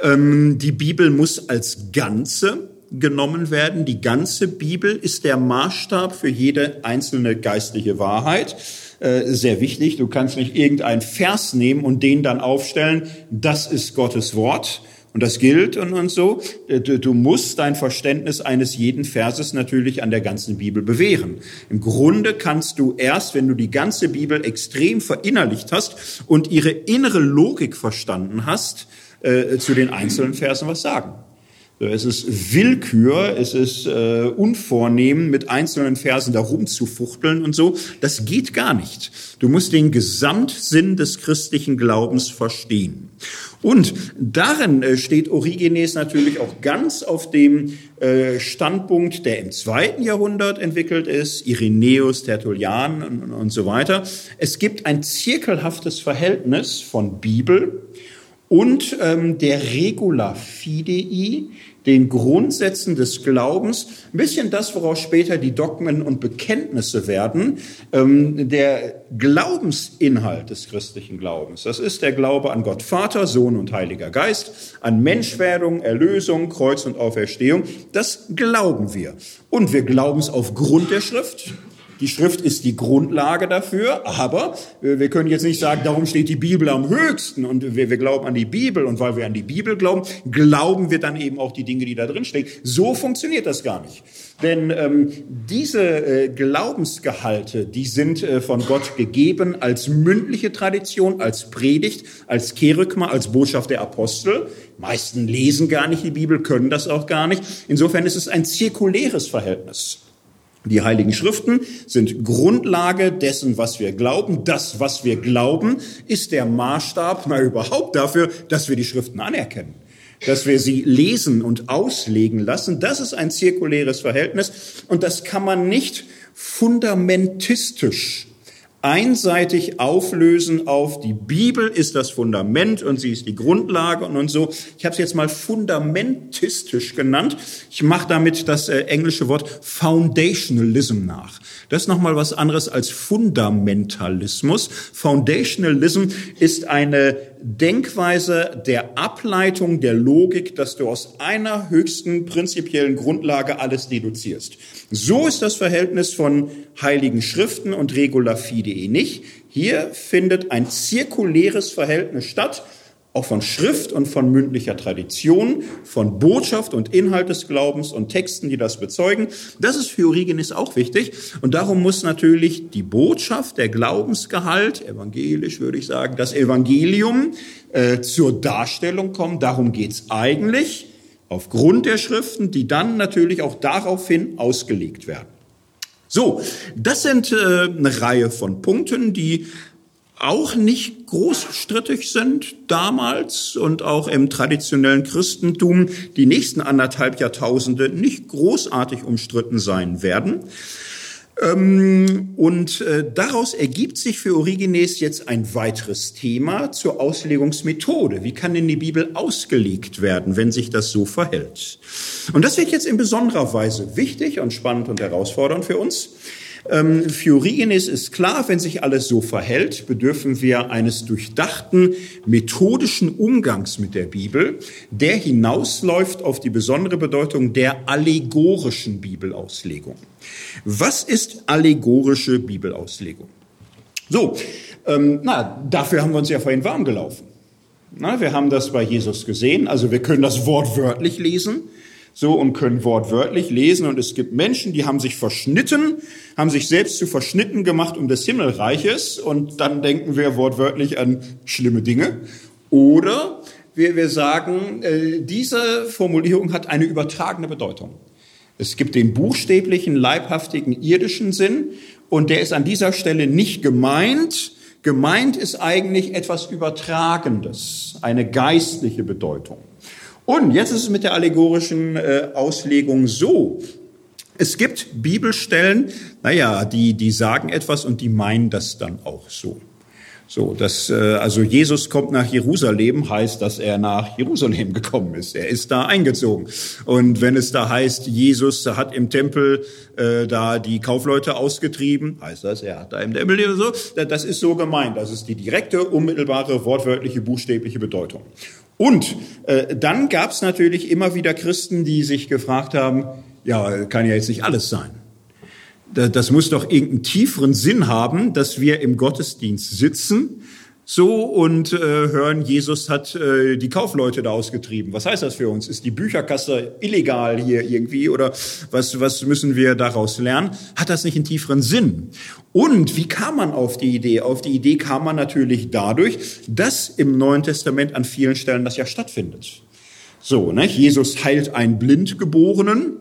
ähm, die Bibel muss als Ganze genommen werden. Die ganze Bibel ist der Maßstab für jede einzelne geistliche Wahrheit. Äh, sehr wichtig. Du kannst nicht irgendeinen Vers nehmen und den dann aufstellen. Das ist Gottes Wort Und das gilt und, und so. Äh, du, musst dein Verständnis eines jeden Verses natürlich an der ganzen Bibel bewähren. Im Grunde kannst du erst, wenn du die ganze Bibel extrem verinnerlicht hast und ihre innere Logik verstanden hast, äh, zu den einzelnen Versen was sagen. Es ist Willkür, es ist äh, Unvornehmen, mit einzelnen Versen da rumzufuchteln und so. Das geht gar nicht. Du musst den Gesamtsinn des christlichen Glaubens verstehen. Und darin äh, steht Origenes natürlich auch ganz auf dem äh, Standpunkt, der im zweiten Jahrhundert entwickelt ist, Irenäus, Tertullian und, und so weiter. Es gibt ein zirkelhaftes Verhältnis von Bibel und ähm, der Regula Fidei, den Grundsätzen des Glaubens, ein bisschen das, woraus später die Dogmen und Bekenntnisse werden, ähm, der Glaubensinhalt des christlichen Glaubens. Das ist der Glaube an Gott Vater, Sohn und Heiliger Geist, an Menschwerdung, Erlösung, Kreuz und Auferstehung. Das glauben wir. Und wir glauben es aufgrund der Schrift. Die Schrift ist die Grundlage dafür, aber wir können jetzt nicht sagen, darum steht die Bibel am höchsten und wir, wir glauben an die Bibel und weil wir an die Bibel glauben, glauben wir dann eben auch die Dinge, die da drin stehen. So funktioniert das gar nicht. Denn ähm, diese äh, Glaubensgehalte, die sind äh, von Gott gegeben als mündliche Tradition, als Predigt, als Kerygma, als Botschaft der Apostel. Meisten lesen gar nicht die Bibel, können das auch gar nicht. Insofern ist es ein zirkuläres Verhältnis. Die Heiligen Schriften sind Grundlage dessen, was wir glauben. Das, was wir glauben, ist der Maßstab mal überhaupt dafür, dass wir die Schriften anerkennen, dass wir sie lesen und auslegen lassen. Das ist ein zirkuläres Verhältnis und das kann man nicht fundamentistisch einseitig auflösen auf die Bibel ist das Fundament und sie ist die Grundlage und, so. Ich habe es jetzt mal fundamentistisch genannt. Ich mache damit das äh, englische Wort Foundationalism nach. Das ist nochmal was anderes als Fundamentalismus. Foundationalism ist eine Denkweise der Ableitung der Logik, dass du aus einer höchsten prinzipiellen Grundlage alles deduzierst. So ist das Verhältnis von heiligen Schriften und Regula Fidei nicht. Hier findet ein zirkuläres Verhältnis statt auch von Schrift und von mündlicher Tradition, von Botschaft und Inhalt des Glaubens und Texten, die das bezeugen. Das ist für Origenes auch wichtig. Und darum muss natürlich die Botschaft, der Glaubensgehalt, evangelisch würde ich sagen, das Evangelium äh, zur Darstellung kommen. Darum geht's eigentlich aufgrund der Schriften, die dann natürlich auch daraufhin ausgelegt werden. So, das sind äh, eine Reihe von Punkten, die auch nicht großstrittig sind damals und auch im traditionellen Christentum die nächsten anderthalb Jahrtausende nicht großartig umstritten sein werden. Ähm, und äh, daraus ergibt sich für Origenes jetzt ein weiteres Thema zur Auslegungsmethode. Wie kann denn die Bibel ausgelegt werden, wenn sich das so verhält? Und das wird jetzt in besonderer Weise wichtig und spannend und herausfordernd für uns. Ähm, für Origenes ist klar, wenn sich alles so verhält, bedürfen wir eines durchdachten methodischen Umgangs mit der Bibel, der hinausläuft auf die besondere Bedeutung der allegorischen Bibelauslegung. Was ist allegorische Bibelauslegung? So, ähm, na, dafür haben wir uns ja vorhin warm gelaufen. Na, wir haben das bei Jesus gesehen, also wir können das wortwörtlich lesen so und können wortwörtlich lesen. Und es gibt Menschen, die haben sich verschnitten, haben sich selbst zu verschnitten gemacht um des Himmelreiches. Und dann denken wir wortwörtlich an schlimme Dinge. Oder wir, wir sagen, äh, diese Formulierung hat eine übertragene Bedeutung. Es gibt den buchstäblichen, leibhaftigen, irdischen Sinn. Und der ist an dieser Stelle nicht gemeint. Gemeint ist eigentlich etwas Übertragendes, eine geistliche Bedeutung. Und jetzt ist es mit der allegorischen äh, Auslegung so. Es gibt Bibelstellen, naja, die, die sagen etwas und die meinen das dann auch so. So, dass äh, also Jesus kommt nach Jerusalem, heißt, dass er nach Jerusalem gekommen ist. Er ist da eingezogen. Und wenn es da heißt, Jesus hat im Tempel äh, da die Kaufleute ausgetrieben, heißt das, er hat da im Tempel so. Das ist so gemeint. Das ist die direkte, unmittelbare, wortwörtliche, buchstäbliche Bedeutung. Und äh, dann gab es natürlich immer wieder Christen, die sich gefragt haben, ja, kann ja jetzt nicht alles sein. Das muss doch irgendeinen tieferen Sinn haben, dass wir im Gottesdienst sitzen, so und äh, hören, Jesus hat äh, die Kaufleute da ausgetrieben. Was heißt das für uns? Ist die Bücherkasse illegal hier irgendwie oder was, was müssen wir daraus lernen? Hat das nicht einen tieferen Sinn? Und wie kam man auf die Idee? Auf die Idee kam man natürlich dadurch, dass im Neuen Testament an vielen Stellen das ja stattfindet. So, ne? Jesus heilt einen Blindgeborenen,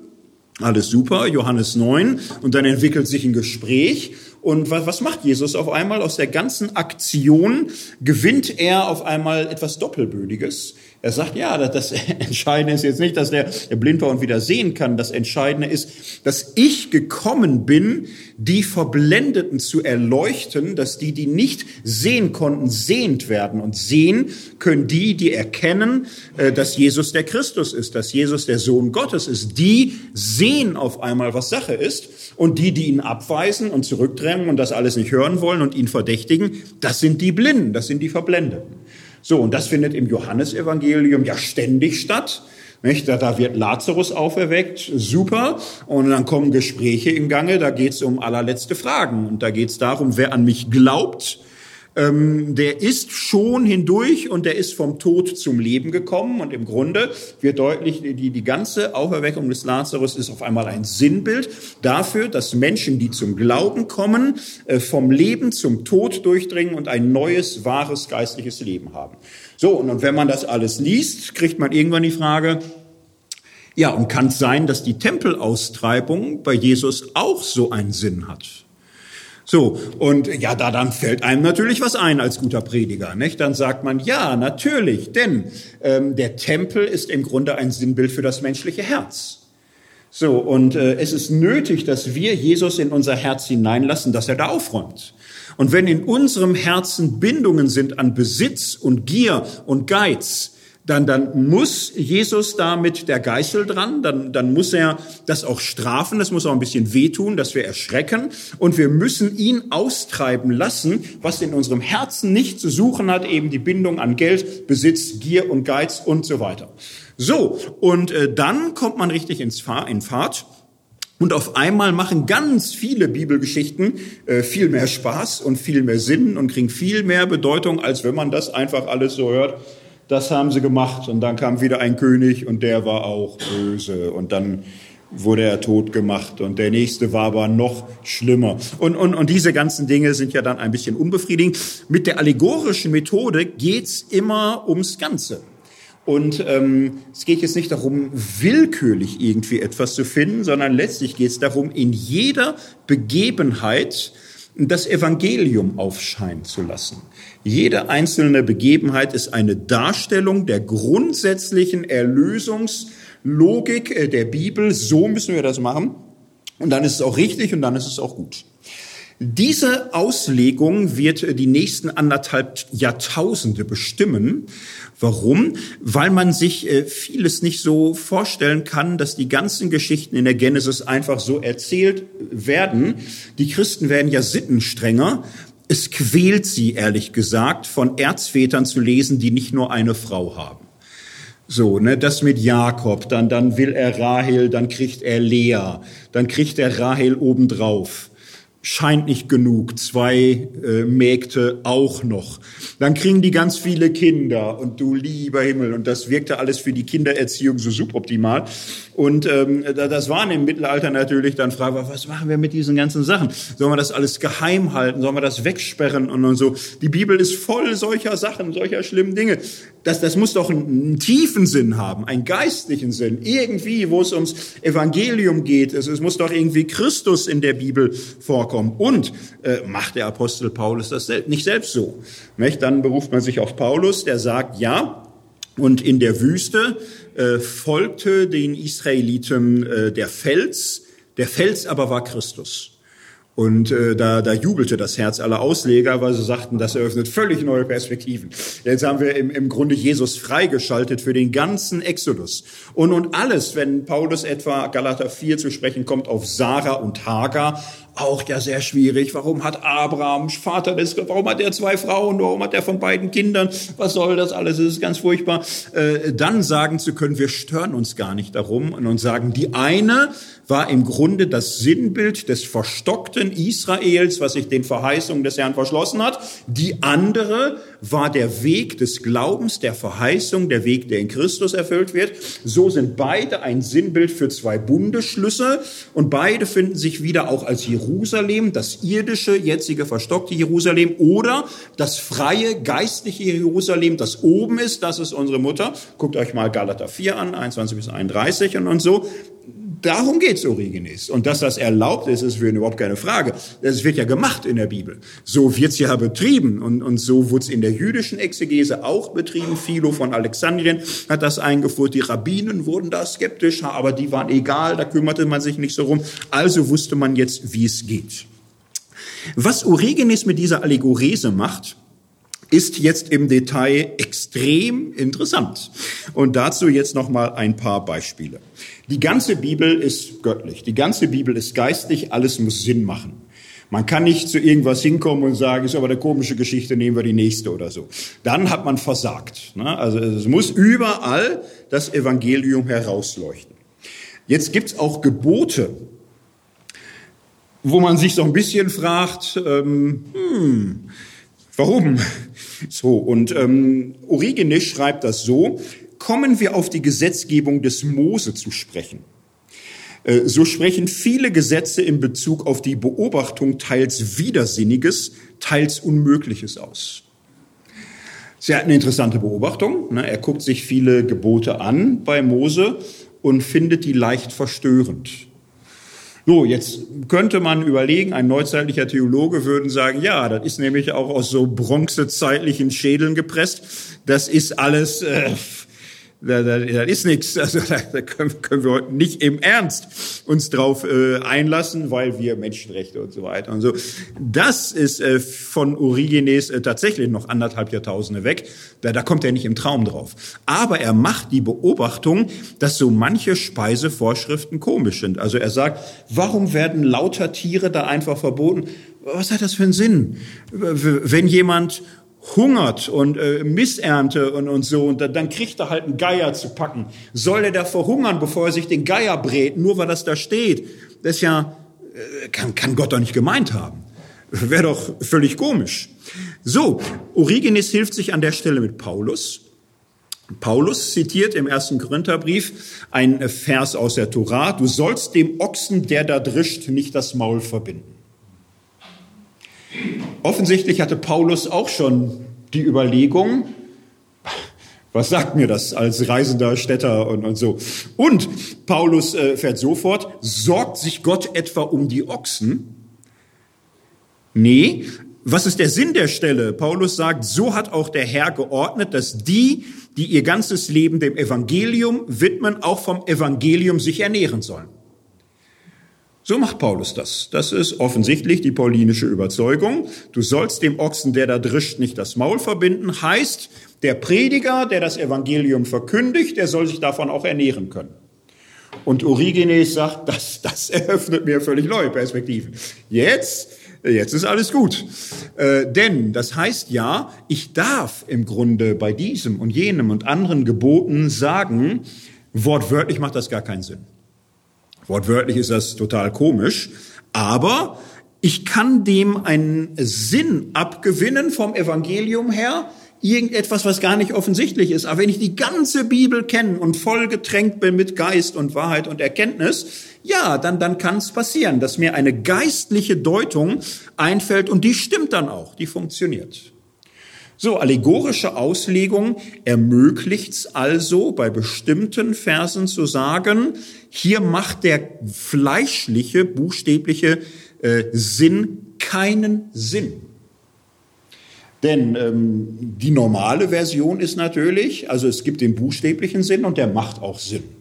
alles super, Johannes 9, und dann entwickelt sich ein Gespräch und was, macht Jesus auf einmal? Aus der ganzen Aktion gewinnt er auf einmal etwas Doppelbödiges. Er sagt, ja, das, Entscheidende ist jetzt nicht, dass der, der blind war und wieder sehen kann. Das Entscheidende ist, dass ich gekommen bin, die Verblendeten zu erleuchten, dass die, die nicht sehen konnten, sehend werden. Und sehen können die, die erkennen, äh, dass Jesus der Christus ist, dass Jesus der Sohn Gottes ist. Die sehen auf einmal, was Sache ist. Und die, die ihn abweisen und zurückdrängen und das alles nicht hören wollen und ihn verdächtigen, das sind die Blinden, das sind die Verblendeten. So, und das findet im Johannesevangelium ja ständig statt. Nicht? Da, da wird Lazarus auferweckt, super. Und dann kommen Gespräche im Gange, da geht es um allerletzte Fragen. Und da geht es darum, wer an mich glaubt, ähm, der ist schon hindurch und der ist vom Tod zum Leben gekommen. Und im Grunde wird deutlich, die, die ganze Auferweckung des Lazarus ist auf einmal ein Sinnbild dafür, dass Menschen, die zum Glauben kommen, äh, vom Leben zum Tod durchdringen und ein neues, wahres geistliches Leben haben. So, und wenn man das alles liest, kriegt man irgendwann die Frage, ja, und kann es sein, dass die Tempelaustreibung bei Jesus auch so einen Sinn hat? So, und ja, da dann fällt einem natürlich was ein als guter Prediger. Nicht? Dann sagt man, ja, natürlich, denn ähm, der Tempel ist im Grunde ein Sinnbild für das menschliche Herz. So, und äh, es ist nötig, dass wir Jesus in unser Herz hineinlassen, dass er da aufräumt. Und wenn in unserem Herzen Bindungen sind an Besitz und Gier und Geiz, dann, dann muss Jesus da mit der Geißel dran, dann, dann muss er das auch strafen, das muss auch ein bisschen wehtun, dass wir erschrecken und wir müssen ihn austreiben lassen, was in unserem Herzen nicht zu suchen hat, eben die Bindung an Geld, Besitz, Gier und Geiz und so weiter. So, und äh, dann kommt man richtig ins Fahr in Fahrt. Und auf einmal machen ganz viele Bibelgeschichten äh, viel mehr Spaß und viel mehr Sinn und kriegen viel mehr Bedeutung, als wenn man das einfach alles so hört das haben sie gemacht. Und dann kam wieder ein König und der war auch böse. Und dann wurde er tot gemacht und der nächste war aber noch schlimmer. Und, und, und diese ganzen Dinge sind ja dann ein bisschen unbefriedigend. Mit der allegorischen Methode geht's immer ums Ganze. Und ähm, es geht jetzt nicht darum, willkürlich irgendwie etwas zu finden, sondern letztlich geht es darum, in jeder Begebenheit das Evangelium aufscheinen zu lassen. Jede einzelne Begebenheit ist eine Darstellung der grundsätzlichen Erlösungslogik äh, der Bibel. So müssen wir das machen. Und dann ist es auch richtig und dann ist es auch gut. Diese Auslegung wird die nächsten anderthalb Jahrtausende bestimmen. Warum? Weil man sich äh, vieles nicht so vorstellen kann, dass die ganzen Geschichten in der Genesis einfach so erzählt werden. Die Christen werden ja sittenstrenger es quält sie, ehrlich gesagt, von Erzvätern zu lesen, die nicht nur eine Frau haben. So, ne, das mit Jakob, dann, dann will er Rahel, dann kriegt er Lea, dann kriegt er Rahel obendrauf scheint nicht genug, zwei äh, Mägde auch noch. Dann kriegen die ganz viele Kinder und du lieber Himmel. Und das wirkte alles für die Kindererziehung so suboptimal. Und ähm, das waren im Mittelalter natürlich dann Fragen, was machen wir mit diesen ganzen Sachen? Sollen wir das alles geheim halten? Sollen wir das wegsperren und, und so? Die Bibel ist voll solcher Sachen, solcher schlimmen Dinge. Das, das muss doch einen, einen tiefen Sinn haben, einen geistlichen Sinn. Irgendwie, wo es ums Evangelium geht. Es, es muss doch irgendwie Christus in der Bibel vorkommen. Und äh, macht der Apostel Paulus das nicht selbst so? Nicht? Dann beruft man sich auf Paulus, der sagt, ja, und in der Wüste äh, folgte den Israeliten äh, der Fels, der Fels aber war Christus. Und äh, da, da jubelte das Herz aller Ausleger, weil sie sagten, das eröffnet völlig neue Perspektiven. Jetzt haben wir im, im Grunde Jesus freigeschaltet für den ganzen Exodus. Und, und alles, wenn Paulus etwa Galater 4 zu sprechen kommt auf Sarah und Hagar, auch ja sehr schwierig. Warum hat Abraham, Vater des, warum hat er zwei Frauen, warum hat er von beiden Kindern, was soll das alles, das ist ganz furchtbar. Äh, dann sagen zu können, wir stören uns gar nicht darum und sagen, die eine war im Grunde das Sinnbild des verstockten, Israels, was sich den Verheißungen des Herrn verschlossen hat. Die andere war der Weg des Glaubens, der Verheißung, der Weg, der in Christus erfüllt wird. So sind beide ein Sinnbild für zwei Bundesschlüsse und beide finden sich wieder auch als das irdische, jetzige verstockte Jerusalem oder das freie, geistliche Jerusalem, das oben ist, das ist unsere Mutter. Guckt euch mal Galater 4 an, 21 bis 31 und, und so. Darum geht's Origenes. Und dass das erlaubt ist, ist für ihn überhaupt keine Frage. Das wird ja gemacht in der Bibel. So wird's ja betrieben. Und, und so wurde in der jüdischen Exegese auch betrieben. Philo von Alexandrien hat das eingeführt. Die Rabbinen wurden da skeptisch, aber die waren egal, da kümmerte man sich nicht so rum. Also wusste man jetzt, wie es geht. Was Origenes mit dieser Allegorese macht, ist jetzt im Detail extrem interessant. Und dazu jetzt noch mal ein paar Beispiele. Die ganze Bibel ist göttlich, die ganze Bibel ist geistig, alles muss Sinn machen. Man kann nicht zu irgendwas hinkommen und sagen, ist aber eine komische Geschichte, nehmen wir die nächste oder so. Dann hat man versagt. Ne? Also es muss überall das Evangelium herausleuchten. Jetzt gibt's auch Gebote, wo man sich so ein bisschen fragt, ähm, hm, warum? So, und ähm, Origenes schreibt das so, kommen wir auf die Gesetzgebung des Mose zu sprechen. Äh, so sprechen viele Gesetze in Bezug auf die Beobachtung teils Widersinniges, teils Unmögliches aus. Sie hat eine interessante Beobachtung. Ne? Er guckt sich viele Gebote an bei Mose und findet die leicht verstörend. So, jetzt könnte man überlegen, ein neuzeitlicher Theologe würde sagen, ja, das ist nämlich auch aus so bronzezeitlichen Schädeln gepresst. Das ist alles, äh, da, da, da ist nichts. Also da, da können, können, wir heute nicht im Ernst uns drauf äh, einlassen, weil wir Menschenrechte und so weiter und so. Das ist äh, von Origenes äh, tatsächlich noch anderthalb Jahrtausende weg. Da, da kommt er nicht im Traum drauf. Aber er macht die Beobachtung, dass so manche Speisevorschriften komisch sind. Also er sagt, warum werden lauter Tiere da einfach verboten? Was hat das für einen Sinn? Wenn jemand hungert und äh, Missernte und, und so, und da, dann kriegt er halt einen Geier zu packen. Soll er da verhungern, bevor er sich den Geier brät, nur weil das da steht? Das ist ja, äh, kann, kann Gott doch nicht gemeint haben. Wäre doch völlig komisch. So, Origenes hilft sich an der Stelle mit Paulus. Paulus zitiert im ersten Korintherbrief ein Vers aus der Torah, du sollst dem Ochsen, der da drischt, nicht das Maul verbinden. Offensichtlich hatte Paulus auch schon die Überlegung, was sagt mir das als reisender Städter und, und so? Und Paulus äh, fährt sofort, sorgt sich Gott etwa um die Ochsen? Nee, was ist der Sinn der Stelle? Paulus sagt, so hat auch der Herr geordnet, dass die, die ihr ganzes Leben dem Evangelium widmen, auch vom Evangelium sich ernähren sollen. So macht Paulus das. Das ist offensichtlich die paulinische Überzeugung. Du sollst dem Ochsen, der da drischt, nicht das Maul verbinden. Heißt, der Prediger, der das Evangelium verkündigt, der soll sich davon auch ernähren können. Und Origenes sagt, das, das eröffnet mir völlig neue Perspektiven. Jetzt, jetzt ist alles gut. Äh, denn das heißt ja, ich darf im Grunde bei diesem und jenem und anderen Geboten sagen, wortwörtlich macht das gar keinen Sinn. Wortwörtlich ist das total komisch, aber ich kann dem einen Sinn abgewinnen vom Evangelium her, irgendetwas, was gar nicht offensichtlich ist. Aber wenn ich die ganze Bibel kenne und voll getränkt bin mit Geist und Wahrheit und Erkenntnis, ja, dann, dann kann es passieren, dass mir eine geistliche Deutung einfällt und die stimmt dann auch, die funktioniert. So, allegorische Auslegung ermöglicht's also bei bestimmten Versen zu sagen, hier macht der fleischliche, buchstäbliche äh, Sinn keinen Sinn. Denn ähm, die normale Version ist natürlich, also es gibt den buchstäblichen Sinn und der macht auch Sinn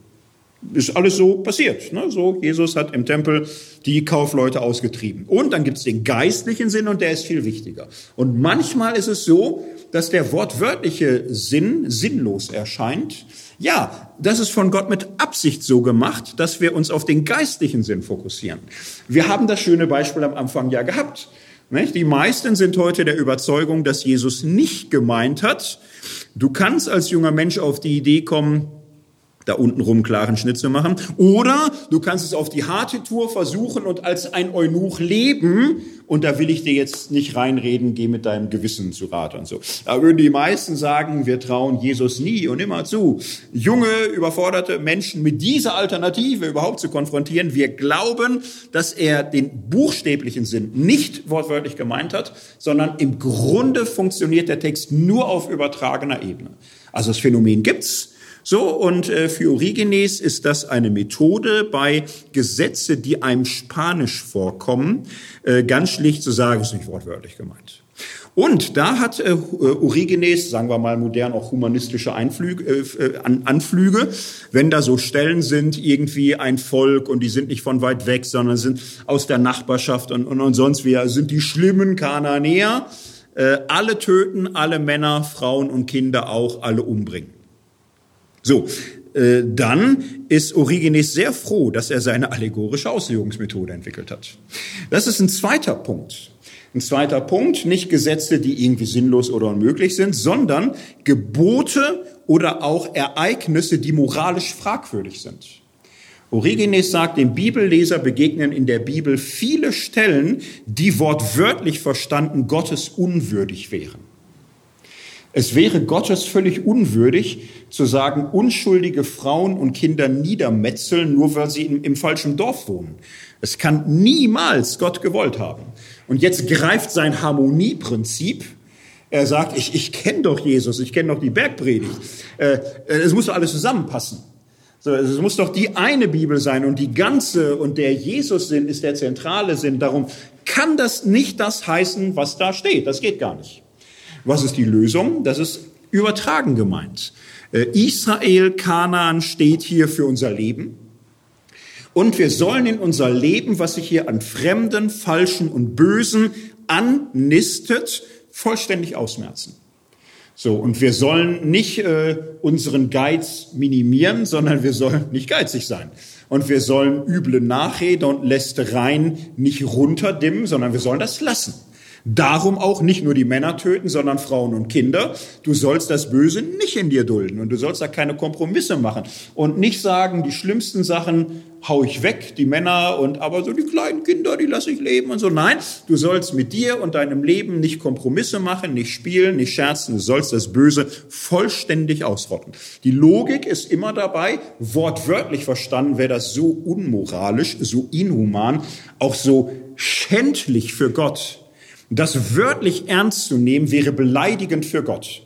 ist alles so passiert. Ne? So, Jesus hat im Tempel die Kaufleute ausgetrieben. Und dann gibt's den geistlichen Sinn und der ist viel wichtiger. Und manchmal ist es so, dass der wortwörtliche Sinn sinnlos erscheint. Ja, das ist von Gott mit Absicht so gemacht, dass wir uns auf den geistlichen Sinn fokussieren. Wir haben das schöne Beispiel am Anfang ja gehabt. Nicht? Die meisten sind heute der Überzeugung, dass Jesus nicht gemeint hat, du kannst als junger Mensch auf die Idee kommen, da unten rum klaren Schnitt zu machen. Oder du kannst es auf die harte Tour versuchen und als ein Eunuch leben. Und da will ich dir jetzt nicht reinreden, geh mit deinem Gewissen zu Rat und so. Da würden die meisten sagen, wir trauen Jesus nie und immer zu. Junge, überforderte Menschen mit dieser Alternative überhaupt zu konfrontieren. Wir glauben, dass er den buchstäblichen Sinn nicht wortwörtlich gemeint hat, sondern im Grunde funktioniert der Text nur auf übertragener Ebene. Also das Phänomen gibt's. So, und äh, für Origenes ist das eine Methode, bei Gesetze, die einem Spanisch vorkommen, äh, ganz schlicht zu sagen, ist nicht wortwörtlich gemeint. Und da hat äh, Origenes, sagen wir mal modern, auch humanistische Einflüge, äh, An Anflüge. Wenn da so Stellen sind, irgendwie ein Volk und die sind nicht von weit weg, sondern sind aus der Nachbarschaft und, und, und sonst wie, sind die schlimmen Kananäer, äh, alle töten, alle Männer, Frauen und Kinder auch, alle umbringen. So, äh, dann ist Origenes sehr froh, dass er seine allegorische Auslegungsmethode entwickelt hat. Das ist ein zweiter Punkt. Ein zweiter Punkt, nicht Gesetze, die irgendwie sinnlos oder unmöglich sind, sondern Gebote oder auch Ereignisse, die moralisch fragwürdig sind. Origenes sagt, dem Bibelleser begegnen in der Bibel viele Stellen, die wortwörtlich verstanden Gottes unwürdig wären. Es wäre Gottes völlig unwürdig zu sagen, unschuldige Frauen und Kinder niedermetzeln, nur weil sie im, im falschen Dorf wohnen. Es kann niemals Gott gewollt haben. Und jetzt greift sein Harmonieprinzip. Er sagt, ich, ich kenne doch Jesus, ich kenne doch die Bergpredigt. Äh, es muss doch alles zusammenpassen. So, es muss doch die eine Bibel sein und die ganze und der Jesus-Sinn ist der zentrale Sinn. Darum kann das nicht das heißen, was da steht. Das geht gar nicht. Was ist die Lösung? Das ist übertragen gemeint. Äh, Israel, Kanaan steht hier für unser Leben. Und wir sollen in unser Leben, was sich hier an Fremden, Falschen und Bösen annistet, vollständig ausmerzen. So, und wir sollen nicht äh, unseren Geiz minimieren, sondern wir sollen nicht geizig sein. Und wir sollen üble Nachrede und Lästereien nicht runterdimmen, sondern wir sollen das lassen. Darum auch nicht nur die Männer töten, sondern Frauen und Kinder. Du sollst das Böse nicht in dir dulden und du sollst da keine Kompromisse machen und nicht sagen, die schlimmsten Sachen hau ich weg, die Männer und aber so die kleinen Kinder, die lasse ich leben und so. Nein, du sollst mit dir und deinem Leben nicht Kompromisse machen, nicht spielen, nicht scherzen. Du sollst das Böse vollständig ausrotten. Die Logik ist immer dabei, wortwörtlich verstanden wäre das so unmoralisch, so inhuman, auch so schändlich für Gott das wörtlich ernst zu nehmen, wäre beleidigend für Gott.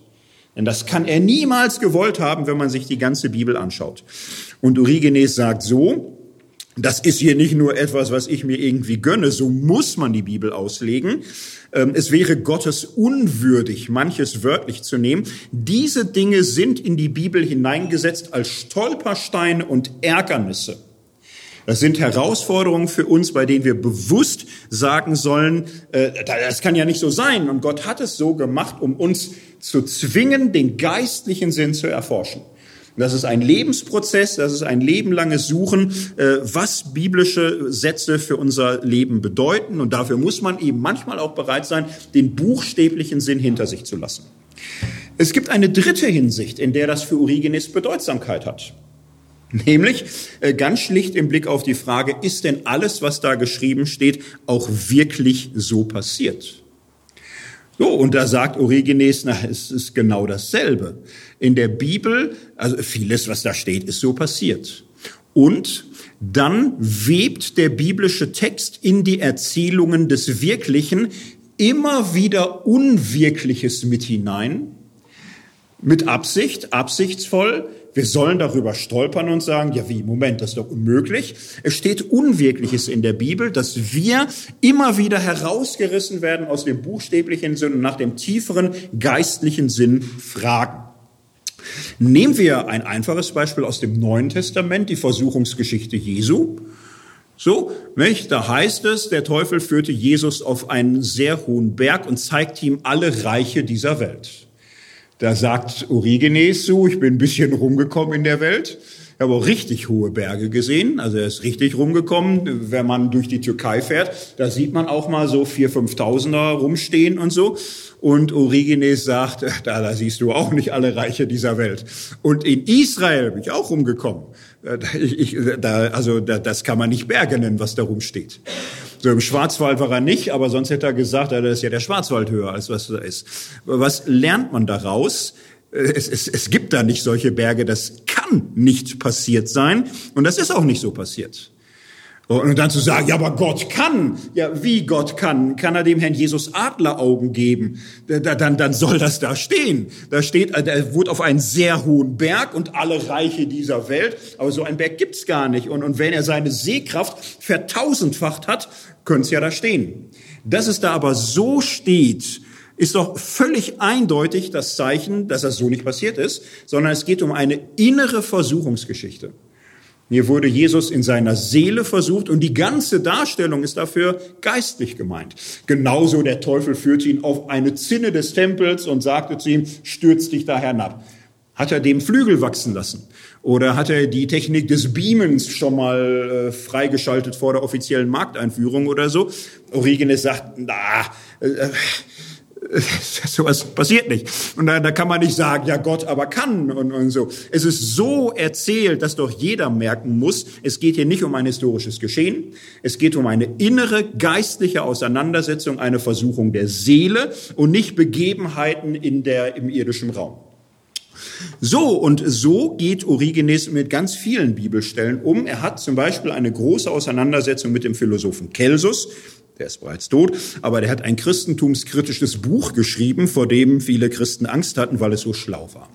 Denn das kann er niemals gewollt haben, wenn man sich die ganze Bibel anschaut. Und Origenes sagt so, das ist hier nicht nur etwas, was ich mir irgendwie gönne, so muss man die Bibel auslegen. Ähm, es wäre Gottes unwürdig, manches wörtlich zu nehmen. Diese Dinge sind in die Bibel hineingesetzt als Stolpersteine und Ärgernisse. Das sind Herausforderungen für uns, bei denen wir bewusst sagen sollen, äh, das kann ja nicht so sein. Und Gott hat es so gemacht, um uns zu zwingen, den geistlichen Sinn zu erforschen. Das ist ein Lebensprozess, das ist ein lebenlanges Suchen, äh, was biblische Sätze für unser Leben bedeuten. Und dafür muss man eben manchmal auch bereit sein, den buchstäblichen Sinn hinter sich zu lassen. Es gibt eine dritte Hinsicht, in der das für Origenes Bedeutsamkeit hat. Nämlich äh, ganz schlicht im Blick auf die Frage, ist denn alles, was da geschrieben steht, auch wirklich so passiert? So, und da sagt Origenes, na, es ist genau dasselbe. In der Bibel, also vieles, was da steht, ist so passiert. Und dann webt der biblische Text in die Erzählungen des Wirklichen immer wieder Unwirkliches mit hinein, mit Absicht, absichtsvoll, wir sollen darüber stolpern und sagen, ja wie, Moment, das ist doch unmöglich. Es steht Unwirkliches in der Bibel, dass wir immer wieder herausgerissen werden aus dem buchstäblichen Sinn und nach dem tieferen geistlichen Sinn fragen. Nehmen wir ein einfaches Beispiel aus dem Neuen Testament, die Versuchungsgeschichte Jesu. So, nicht? Da heißt es, der Teufel führte Jesus auf einen sehr hohen Berg und zeigte ihm alle Reiche dieser Welt. Da sagt Origenes so, ich bin ein bisschen rumgekommen in der Welt, habe auch richtig hohe Berge gesehen. Also er ist richtig rumgekommen. Wenn man durch die Türkei fährt, da sieht man auch mal so vier, fünftausender rumstehen und so. Und Origenes sagt, da, da siehst du auch nicht alle Reiche dieser Welt. Und in Israel bin ich auch rumgekommen. Äh, ich, ich, da, also da, das kann man nicht Berge nennen, was da rumsteht. So im Schwarzwald war er nicht, aber sonst hätte er gesagt, da ist ja der Schwarzwald höher, als was da ist. Was lernt man daraus? Äh, es, es, es gibt da nicht solche Berge, das kann nicht passiert sein und das ist auch nicht so passiert. Und dann zu sagen, ja, aber Gott kann. Ja, wie Gott kann? Kann er dem Herrn Jesus Adleraugen geben? Dann, dann soll das da stehen. Da steht, er wurde auf einen sehr hohen Berg und alle Reiche dieser Welt. Aber so ein Berg gibt's gar nicht. Und, und wenn er seine Sehkraft vertausendfacht hat, könnte es ja da stehen. Dass es da aber so steht, ist doch völlig eindeutig das Zeichen, dass das so nicht passiert ist, sondern es geht um eine innere Versuchungsgeschichte. Hier wurde Jesus in seiner Seele versucht und die ganze Darstellung ist dafür geistlich gemeint. Genauso der Teufel führte ihn auf eine Zinne des Tempels und sagte zu ihm, stürz dich da herab. Hat er dem Flügel wachsen lassen? Oder hat er die Technik des Beamens schon mal äh, freigeschaltet vor der offiziellen Markteinführung oder so? Origenes sagt, na, äh, sowas passiert nicht. Und da, da kann man nicht sagen, ja Gott aber kann und, und so. Es ist so erzählt, dass doch jeder merken muss, es geht hier nicht um ein historisches Geschehen, es geht um eine innere geistliche Auseinandersetzung, eine Versuchung der Seele und nicht Begebenheiten in der, im irdischen Raum. So, und so geht Origenes mit ganz vielen Bibelstellen um. Er hat zum Beispiel eine große Auseinandersetzung mit dem Philosophen Celsus, der ist bereits tot, aber der hat ein christentumskritisches Buch geschrieben, vor dem viele Christen Angst hatten, weil es so schlau war.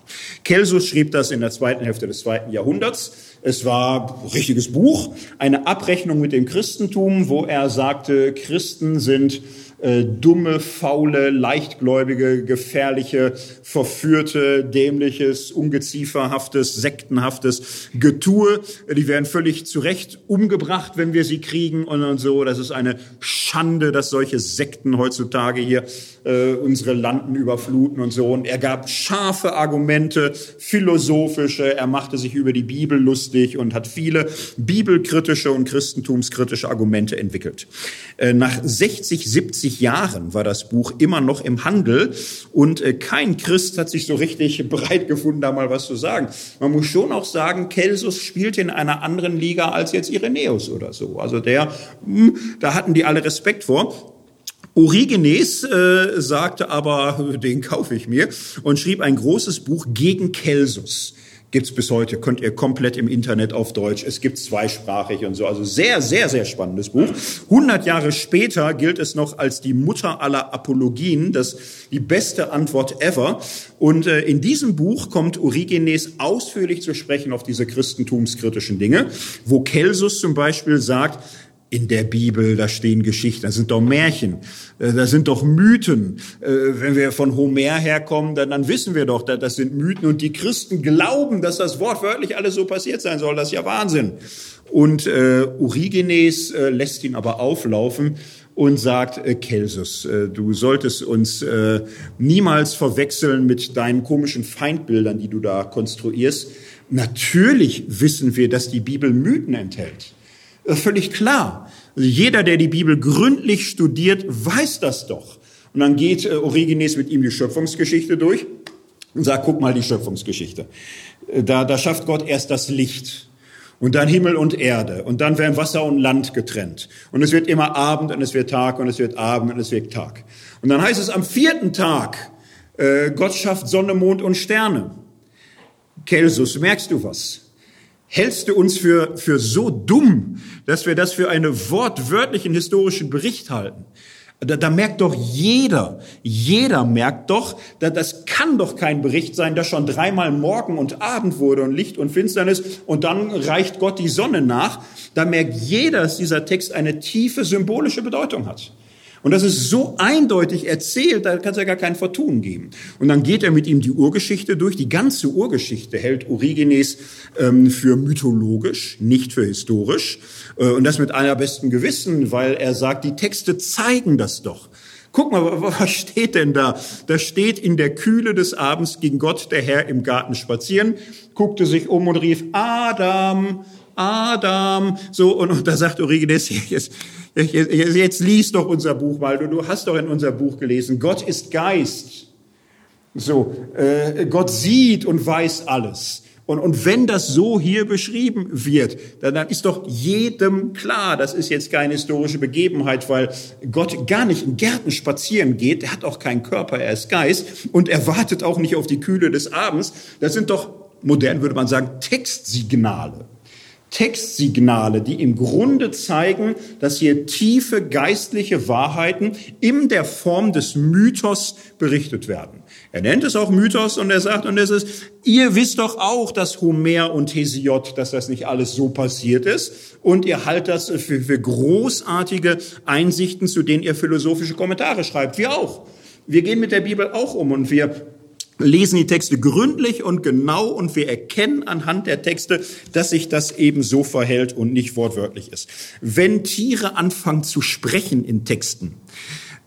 Celsus schrieb das in der zweiten Hälfte des zweiten Jahrhunderts. Es war ein richtiges Buch, eine Abrechnung mit dem Christentum, wo er sagte, Christen sind äh, dumme, faule, leichtgläubige, gefährliche, verführte, dämliches, ungezieferhaftes, sektenhaftes Getue. Die werden völlig zurecht umgebracht, wenn wir sie kriegen und, und so. Das ist eine Schande, dass solche Sekten heutzutage hier äh, unsere Landen überfluten und so. Und er gab scharfe Argumente, philosophische, er machte sich über die Bibel lustig und hat viele bibelkritische und christentumskritische Argumente entwickelt. Äh, nach 60, 70 Jahren war das Buch immer noch im Handel und äh, kein Christ hat sich so richtig bereit gefunden, da mal was zu sagen. Man muss schon auch sagen, Celsus spielte in einer anderen Liga als jetzt Irenäus oder so. Also der, hm, da hatten die alle Respekt vor. Origenes äh, sagte aber, den kaufe ich mir und schrieb ein großes Buch gegen Celsus. Gibt's bis heute, könnt ihr komplett im Internet auf Deutsch. Es gibt zweisprachig und so. Also sehr, sehr, sehr spannendes Buch. 100 Jahre später gilt es noch als die Mutter aller Apologien, das die beste Antwort ever. Und äh, in diesem Buch kommt Origenes ausführlich zu sprechen auf diese christentumskritischen Dinge, wo Celsus zum Beispiel sagt, in der Bibel, da stehen Geschichten, da sind doch Märchen, äh, da sind doch Mythen. Äh, wenn wir von Homer herkommen, dann, dann wissen wir doch, das sind Mythen und die Christen glauben, dass das wortwörtlich alles so passiert sein soll. Das ist ja Wahnsinn. Und äh, Origenes äh, lässt ihn aber auflaufen und sagt, äh, Celsus, äh, du solltest uns äh, niemals verwechseln mit deinen komischen Feindbildern, die du da konstruierst. Natürlich wissen wir, dass die Bibel Mythen enthält. Das ist völlig klar. Also jeder, der die Bibel gründlich studiert, weiß das doch. Und dann geht äh, Origenes mit ihm die Schöpfungsgeschichte durch und sagt, guck mal die Schöpfungsgeschichte. Äh, da, da schafft Gott erst das Licht und dann Himmel und Erde und dann werden Wasser und Land getrennt. Und es wird immer Abend und es wird Tag und es wird Abend und es wird Tag. Und dann heißt es am vierten Tag, äh, Gott schafft Sonne, Mond und Sterne. Kelsus, merkst du was? Hältst du uns für, für so dumm, dass wir das für einen wortwörtlichen historischen Bericht halten? Da, da merkt doch jeder, jeder merkt doch, da, das kann doch kein Bericht sein, dass schon dreimal Morgen und Abend wurde und Licht und Finsternis und dann reicht Gott die Sonne nach. Da merkt jeder, dass dieser Text eine tiefe symbolische Bedeutung hat. Und das ist so eindeutig erzählt, da kann es ja gar kein Vertun geben. Und dann geht er mit ihm die Urgeschichte durch. Die ganze Urgeschichte hält Origenes ähm, für mythologisch, nicht für historisch. Äh, und das mit allerbesten Gewissen, weil er sagt, die Texte zeigen das doch. Guck mal, was steht denn da? Da steht in der Kühle des Abends ging Gott der Herr im Garten spazieren, guckte sich um und rief, Adam, Adam, so, und, und da sagt Origenes, jetzt, jetzt, jetzt, jetzt lies doch unser Buch mal, du, du hast doch in unser Buch gelesen, Gott ist Geist. So, äh, Gott sieht und weiß alles. Und, und wenn das so hier beschrieben wird, dann, dann ist doch jedem klar, das ist jetzt keine historische Begebenheit, weil Gott gar nicht in Gärten spazieren geht, er hat auch keinen Körper, er ist Geist und er wartet auch nicht auf die Kühle des Abends. Das sind doch, modern würde man sagen, Textsignale. Textsignale, die im Grunde zeigen, dass hier tiefe geistliche Wahrheiten in der Form des Mythos berichtet werden. Er nennt es auch Mythos und er sagt, und es ist, ihr wisst doch auch, dass Homer und Hesiod, dass das nicht alles so passiert ist. Und ihr haltet das für, für großartige Einsichten, zu denen ihr philosophische Kommentare schreibt. Wir auch. Wir gehen mit der Bibel auch um und wir lesen die Texte gründlich und genau und wir erkennen anhand der Texte, dass sich das eben so verhält und nicht wortwörtlich ist. Wenn Tiere anfangen zu sprechen in Texten,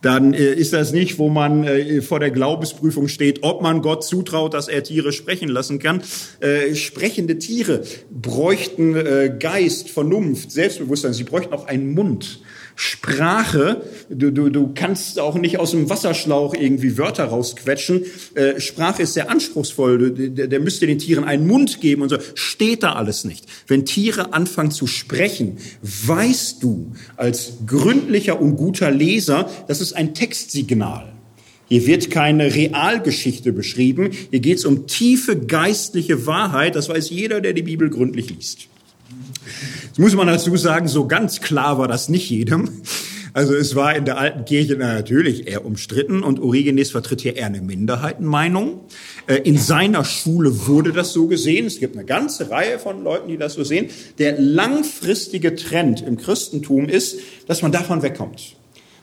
dann äh, ist das nicht, wo man äh, vor der Glaubensprüfung steht, ob man Gott zutraut, dass er Tiere sprechen lassen kann. Äh, sprechende Tiere bräuchten Geist, Vernunft, Selbstbewusstsein. Sie bräuchten auch einen Mund. Sprache, du, du, du kannst auch nicht aus dem Wasserschlauch irgendwie Wörter rausquetschen. Äh, Sprache ist sehr anspruchsvoll. Der, der müsste den Tieren einen Mund geben und so. Steht da alles nicht. Wenn Tiere anfangen zu sprechen, weißt du als gründlicher und guter Leser, das ist ein Textsignal. Hier wird keine Realgeschichte beschrieben. Hier geht es um tiefe geistliche Wahrheit. Das weiß jeder, der die Bibel gründlich liest. Jetzt muss man dazu sagen, so ganz klar war das nicht jedem. Also es war in der alten Kirche natürlich eher umstritten und Origenes vertritt hier eher eine Minderheitenmeinung. Äh, in seiner Schule wurde das so gesehen. Es gibt eine ganze Reihe von Leuten, die das so sehen. Der langfristige Trend im Christentum ist, dass man davon wegkommt.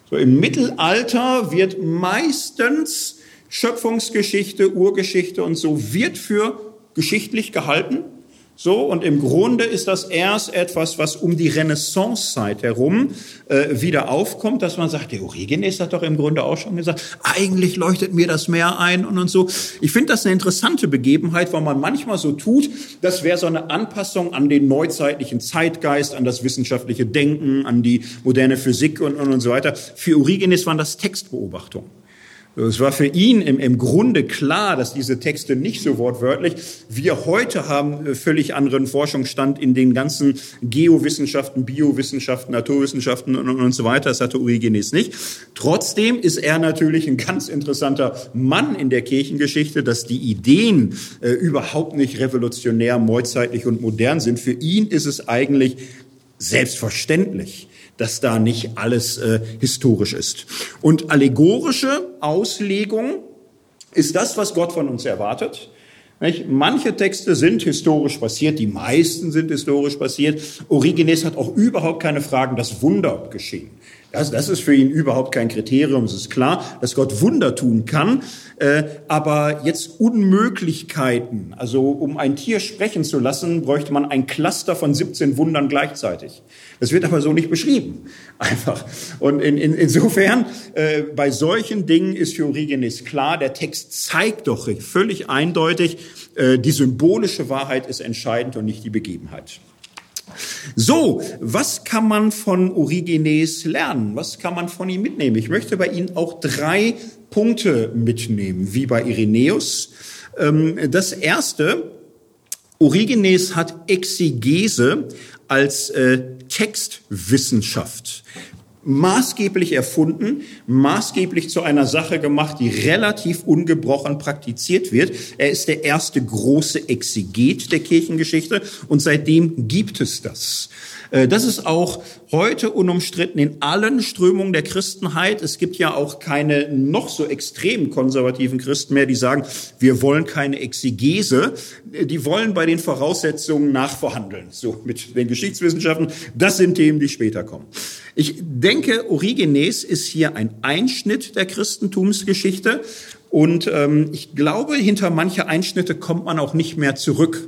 So im Mittelalter wird meistens Schöpfungsgeschichte, Urgeschichte und so wird für geschichtlich gehalten. So, und im Grunde ist das erst etwas, was um die Renaissancezeit herum äh, wieder aufkommt, dass man sagt, der Origenes hat doch im Grunde auch schon gesagt, eigentlich leuchtet mir das Meer ein und, und so. Ich finde das eine interessante Begebenheit, weil man manchmal so tut, das wäre so eine Anpassung an den neuzeitlichen Zeitgeist, an das wissenschaftliche Denken, an die moderne Physik und, und, und so weiter. Für Origenes waren das Textbeobachtungen. Es war für ihn im, im Grunde klar, dass diese Texte nicht so wortwörtlich. Wir heute haben äh, völlig anderen Forschungsstand in den ganzen Geowissenschaften, Biowissenschaften, Naturwissenschaften und, und so weiter. Das hatte Origenes nicht. Trotzdem ist er natürlich ein ganz interessanter Mann in der Kirchengeschichte, dass die Ideen äh, überhaupt nicht revolutionär, neuzeitlich und modern sind. Für ihn ist es eigentlich selbstverständlich dass da nicht alles äh, historisch ist. Und allegorische Auslegung ist das, was Gott von uns erwartet. Nicht? Manche Texte sind historisch passiert, die meisten sind historisch passiert. Origenes hat auch überhaupt keine Fragen, dass Wunder geschehen. Das, das ist für ihn überhaupt kein Kriterium. Es ist klar, dass Gott Wunder tun kann, äh, aber jetzt Unmöglichkeiten. Also um ein Tier sprechen zu lassen, bräuchte man ein Cluster von 17 Wundern gleichzeitig. Das wird aber so nicht beschrieben, einfach. Und in, in, insofern, äh, bei solchen Dingen ist für Origenes klar, der Text zeigt doch völlig eindeutig, äh, die symbolische Wahrheit ist entscheidend und nicht die Begebenheit. So, was kann man von Origenes lernen? Was kann man von ihm mitnehmen? Ich möchte bei Ihnen auch drei Punkte mitnehmen, wie bei Irenäus. Ähm, das erste, Origenes hat Exegese als äh, Textwissenschaft maßgeblich erfunden, maßgeblich zu einer Sache gemacht, die relativ ungebrochen praktiziert wird. Er ist der erste große Exeget der Kirchengeschichte und seitdem gibt es das. Äh, das ist auch heute unumstritten in allen Strömungen der Christenheit. Es gibt ja auch keine noch so extrem konservativen Christen mehr, die sagen, wir wollen keine Exegese. Die wollen bei den Voraussetzungen nachverhandeln. So mit den Geschichtswissenschaften. Das sind Themen, die später kommen. Ich denke, Origenes ist hier ein Einschnitt der Christentumsgeschichte. Und ähm, ich glaube, hinter manche Einschnitte kommt man auch nicht mehr zurück.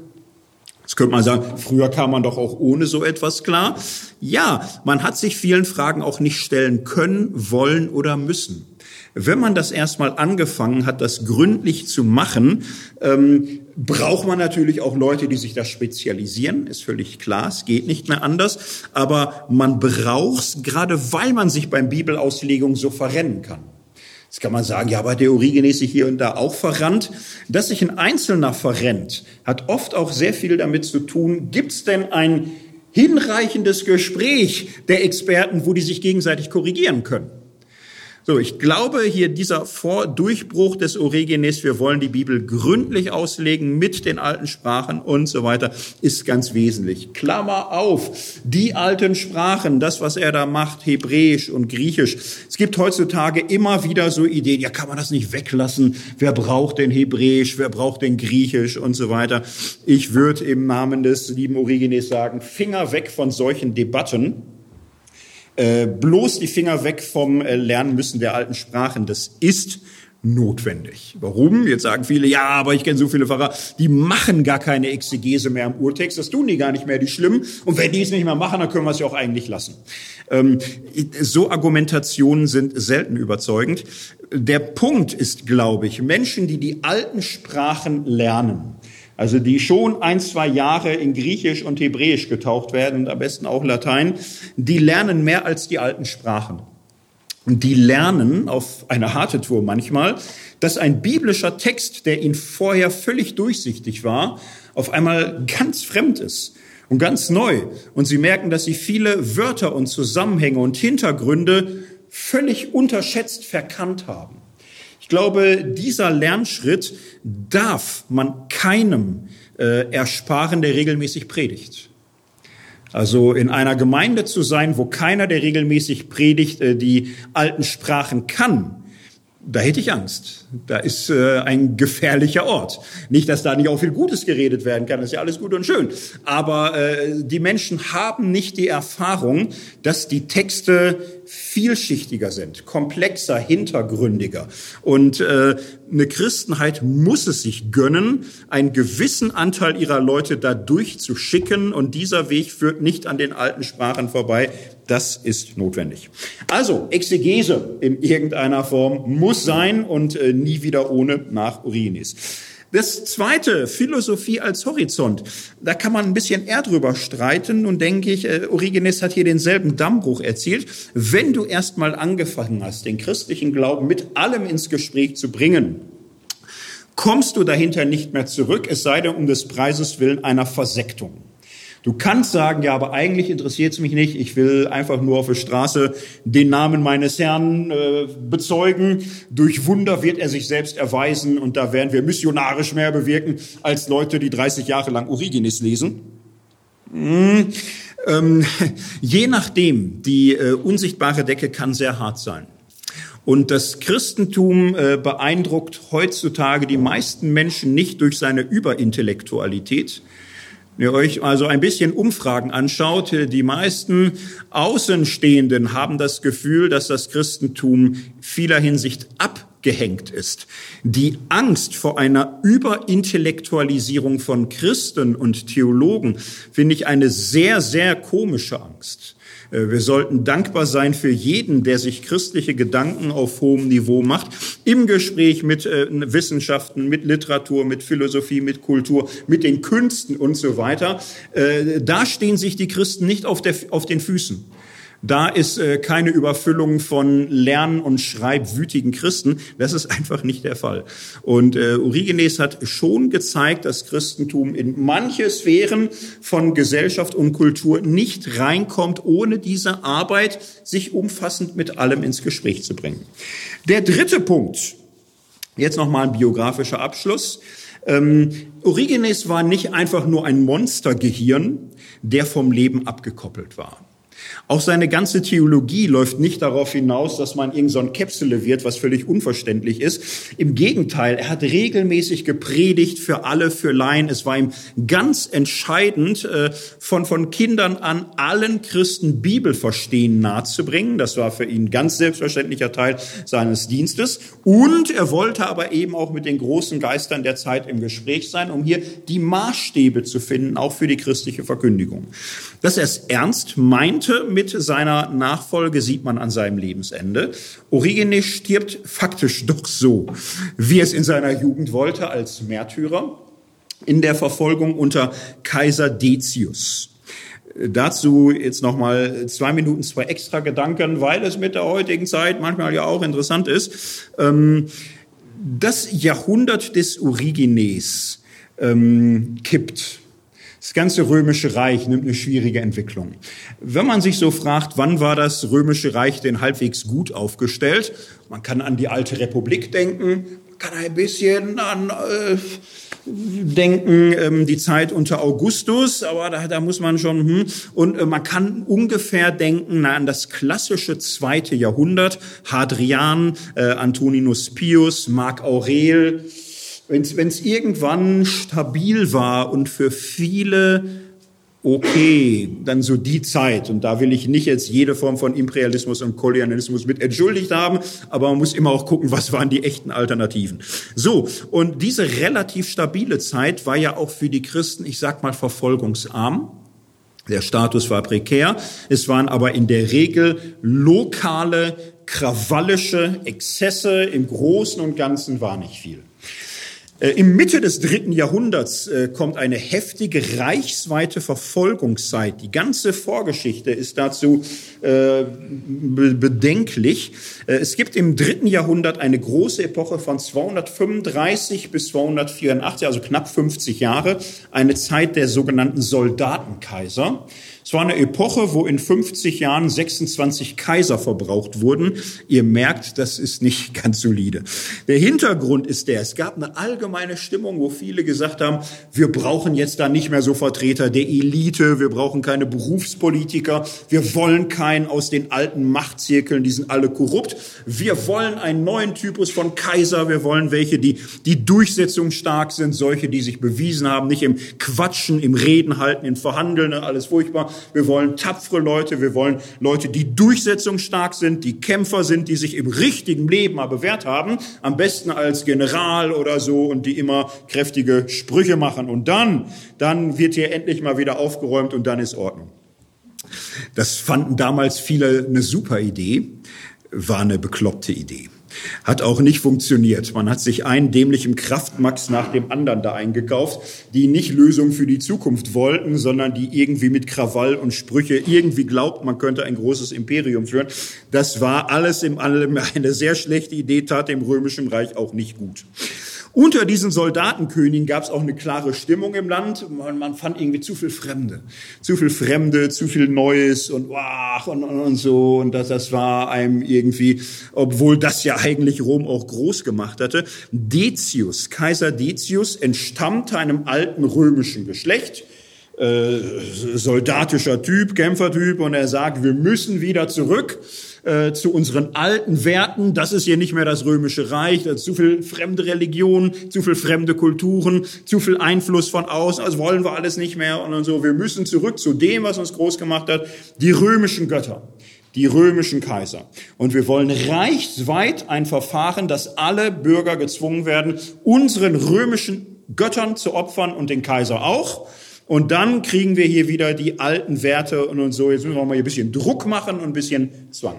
Jetzt könnte man sagen, früher kam man doch auch ohne so etwas klar. Ja, man hat sich vielen Fragen auch nicht stellen können, wollen oder müssen. Wenn man das erstmal angefangen hat, das gründlich zu machen, ähm, braucht man natürlich auch Leute, die sich da spezialisieren, ist völlig klar, es geht nicht mehr anders, aber man braucht es, gerade weil man sich beim Bibelauslegung so verrennen kann. Jetzt kann man sagen, ja, aber der Origenes sich hier und da auch verrannt. Dass sich ein Einzelner verrennt, hat oft auch sehr viel damit zu tun, gibt es denn ein hinreichendes Gespräch der Experten, wo die sich gegenseitig korrigieren können? So, ich glaube hier dieser Vordurchbruch des Origenes, wir wollen die Bibel gründlich auslegen mit den alten Sprachen und so weiter, ist ganz wesentlich. Klammer auf, die alten Sprachen, das, was er da macht, Hebräisch und Griechisch. Es gibt heutzutage immer wieder so Ideen, ja, kann man das nicht weglassen? Wer braucht denn Hebräisch? Wer braucht denn Griechisch und so weiter? Ich würde im Namen des lieben Origenes sagen, Finger weg von solchen Debatten. Äh, bloß die Finger weg vom äh, Lernen müssen der alten Sprachen. Das ist notwendig. Warum? Jetzt sagen viele, ja, aber ich kenne so viele Pfarrer, die machen gar keine Exegese mehr am Urtext, das tun die gar nicht mehr, die schlimm. Und wenn die es nicht mehr machen, dann können wir es ja auch eigentlich lassen. Ähm, so Argumentationen sind selten überzeugend. Der Punkt ist, glaube ich, Menschen, die die alten Sprachen lernen, also die schon ein, zwei Jahre in Griechisch und Hebräisch getaucht werden und am besten auch Latein, die lernen mehr als die alten Sprachen. Und die lernen auf eine harte Tour manchmal, dass ein biblischer Text, der ihnen vorher völlig durchsichtig war, auf einmal ganz fremd ist und ganz neu. Und sie merken, dass sie viele Wörter und Zusammenhänge und Hintergründe völlig unterschätzt verkannt haben glaube, dieser Lernschritt darf man keinem äh, ersparen, der regelmäßig predigt. Also in einer Gemeinde zu sein, wo keiner, der regelmäßig predigt, äh, die alten Sprachen kann, da hätte ich Angst. Da ist äh, ein gefährlicher Ort. Nicht, dass da nicht auch viel Gutes geredet werden kann, das ist ja alles gut und schön. Aber äh, die Menschen haben nicht die Erfahrung, dass die Texte vielschichtiger sind, komplexer, hintergründiger. Und äh, eine Christenheit muss es sich gönnen, einen gewissen Anteil ihrer Leute da durchzuschicken. Und dieser Weg führt nicht an den alten Sprachen vorbei. Das ist notwendig. Also, Exegese in irgendeiner Form muss sein und äh, nie wieder ohne nach Origenes. Das zweite, Philosophie als Horizont, da kann man ein bisschen eher drüber streiten und denke ich, äh, Origenes hat hier denselben Dammbruch erzielt. Wenn du erstmal angefangen hast, den christlichen Glauben mit allem ins Gespräch zu bringen, kommst du dahinter nicht mehr zurück, es sei denn um des Preises willen einer Versektung. Du kannst sagen, ja, aber eigentlich interessiert es mich nicht. Ich will einfach nur auf der Straße den Namen meines Herrn äh, bezeugen. Durch Wunder wird er sich selbst erweisen und da werden wir missionarisch mehr bewirken als Leute, die 30 Jahre lang Origenes lesen. Hm. Ähm, je nachdem, die äh, unsichtbare Decke kann sehr hart sein. Und das Christentum äh, beeindruckt heutzutage die meisten Menschen nicht durch seine Überintellektualität, wenn ihr euch also ein bisschen Umfragen anschaut, die meisten Außenstehenden haben das Gefühl, dass das Christentum vieler Hinsicht abgehängt ist. Die Angst vor einer Überintellektualisierung von Christen und Theologen finde ich eine sehr, sehr komische Angst. Äh, wir sollten dankbar sein für jeden, der sich christliche Gedanken auf hohem Niveau macht, im Gespräch mit äh, Wissenschaften, mit Literatur, mit Philosophie, mit Kultur, mit den Künsten und so weiter. Äh, da stehen sich die Christen nicht auf, der, auf den Füßen. Da ist äh, keine Überfüllung von lern- und schreibwütigen Christen. Das ist einfach nicht der Fall. Und äh, Origenes hat schon gezeigt, dass Christentum in manche Sphären von Gesellschaft und Kultur nicht reinkommt, ohne diese Arbeit sich umfassend mit allem ins Gespräch zu bringen. Der dritte Punkt, jetzt nochmal ein biografischer Abschluss. Ähm, Origenes war nicht einfach nur ein Monstergehirn, der vom Leben abgekoppelt war. Auch seine ganze Theologie läuft nicht darauf hinaus, dass man irgend so ein Käpsele wird, was völlig unverständlich ist. Im Gegenteil, er hat regelmäßig gepredigt für alle, für Laien. Es war ihm ganz entscheidend, äh, von, von Kindern an allen Christen Bibelverstehen nahezubringen. Das war für ihn ganz selbstverständlicher Teil seines Dienstes. Und er wollte aber eben auch mit den großen Geistern der Zeit im Gespräch sein, um hier die Maßstäbe zu finden, auch für die christliche Verkündigung. Dass er es ernst meint, brannte mit seiner Nachfolge, sieht man an seinem Lebensende. Origenes stirbt faktisch doch so, wie es in seiner Jugend wollte, als Märtyrer in der Verfolgung unter Kaiser Decius. Dazu jetzt nochmal zwei Minuten, zwei extra Gedanken, weil es mit der heutigen Zeit manchmal ja auch interessant ist. Ähm, das Jahrhundert des Origenes ähm, kippt. Das ganze römische Reich nimmt eine schwierige Entwicklung. Wenn man sich so fragt, wann war das römische Reich denn halbwegs gut aufgestellt? Man kann an die alte Republik denken, man kann ein bisschen an äh, denken, ähm, die Zeit unter Augustus, aber da, da muss man schon, hm, und äh, man kann ungefähr denken na, an das klassische zweite Jahrhundert, Hadrian, äh, Antoninus Pius, Mark Aurel, wenn es irgendwann stabil war und für viele okay, dann so die Zeit. Und da will ich nicht jetzt jede Form von Imperialismus und Kolonialismus mit entschuldigt haben, aber man muss immer auch gucken, was waren die echten Alternativen. So, und diese relativ stabile Zeit war ja auch für die Christen, ich sag mal, verfolgungsarm. Der Status war prekär. Es waren aber in der Regel lokale, krawallische Exzesse. Im Großen und Ganzen war nicht viel. Äh, Im Mitte des dritten Jahrhunderts äh, kommt eine heftige reichsweite Verfolgungszeit. Die ganze Vorgeschichte ist dazu äh, bedenklich. Es gibt im dritten Jahrhundert eine große Epoche von 235 bis 284, also knapp 50 Jahre, eine Zeit der sogenannten Soldatenkaiser. Es war eine Epoche, wo in 50 Jahren 26 Kaiser verbraucht wurden. Ihr merkt, das ist nicht ganz solide. Der Hintergrund ist der, es gab eine allgemeine Stimmung, wo viele gesagt haben, wir brauchen jetzt da nicht mehr so Vertreter der Elite, wir brauchen keine Berufspolitiker, wir wollen keinen aus den alten Machtzirkeln, die sind alle korrupt. Wir wollen einen neuen Typus von Kaiser, wir wollen welche, die, die durchsetzungsstark sind, solche, die sich bewiesen haben, nicht im Quatschen, im Reden halten, im Verhandeln, alles furchtbar, wir wollen tapfere Leute, wir wollen Leute, die durchsetzungsstark sind, die Kämpfer sind, die sich im richtigen Leben mal bewährt haben, am besten als General oder so und die immer kräftige Sprüche machen. Und dann, dann wird hier endlich mal wieder aufgeräumt und dann ist Ordnung. Das fanden damals viele eine super Idee, war eine bekloppte Idee. Hat auch nicht funktioniert. Man hat sich einen dämlichen Kraftmax nach dem anderen da eingekauft, die nicht Lösungen für die Zukunft wollten, sondern die irgendwie mit Krawall und Sprüche irgendwie glaubt, man könnte ein großes Imperium führen. Das war alles im allem eine sehr schlechte Idee, tat dem Römischen Reich auch nicht gut. Unter diesen Soldatenkönigen gab es auch eine klare Stimmung im Land. Man, man, fand irgendwie zu viel Fremde, zu viel Fremde, zu viel Neues und ach und, und, und so. Und das, das war einem irgendwie, obwohl das ja eigentlich Rom auch groß gemacht hatte. Decius, Kaiser Decius, entstammte einem alten römischen Geschlecht äh, soldatischer Typ, Kämpfertyp, und er sagt, wir müssen wieder zurück äh, zu unseren alten Werten. Das ist hier nicht mehr das römische Reich. Da ist zu viel fremde Religionen, zu viel fremde Kulturen, zu viel Einfluss von außen. Das wollen wir alles nicht mehr und so. Wir müssen zurück zu dem, was uns groß gemacht hat, die römischen Götter die römischen Kaiser. Und wir wollen reichsweit ein Verfahren, dass alle Bürger gezwungen werden, unseren römischen Göttern zu opfern und den Kaiser auch. Und dann kriegen wir hier wieder die alten Werte und, so. Jetzt müssen wir mal ein bisschen Druck machen und ein bisschen Zwang.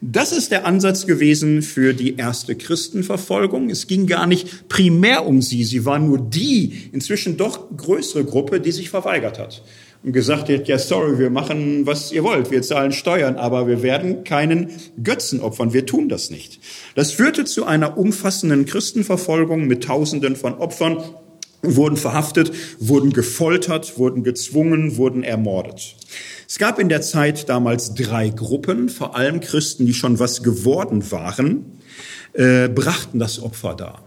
Das ist der Ansatz gewesen für die erste Christenverfolgung. Es ging gar nicht primär um sie. Sie war nur die inzwischen doch größere Gruppe, die sich verweigert hat und gesagt hat, ja, sorry, wir machen, was ihr wollt, wir zahlen Steuern, aber wir werden keinen Götzen opfern, wir tun das nicht. Das führte zu einer umfassenden Christenverfolgung mit Tausenden von Opfern wurden verhaftet, wurden gefoltert, wurden gezwungen, wurden ermordet. Es gab in der Zeit damals drei Gruppen, vor allem Christen, die schon was geworden waren, äh, brachten das Opfer dar.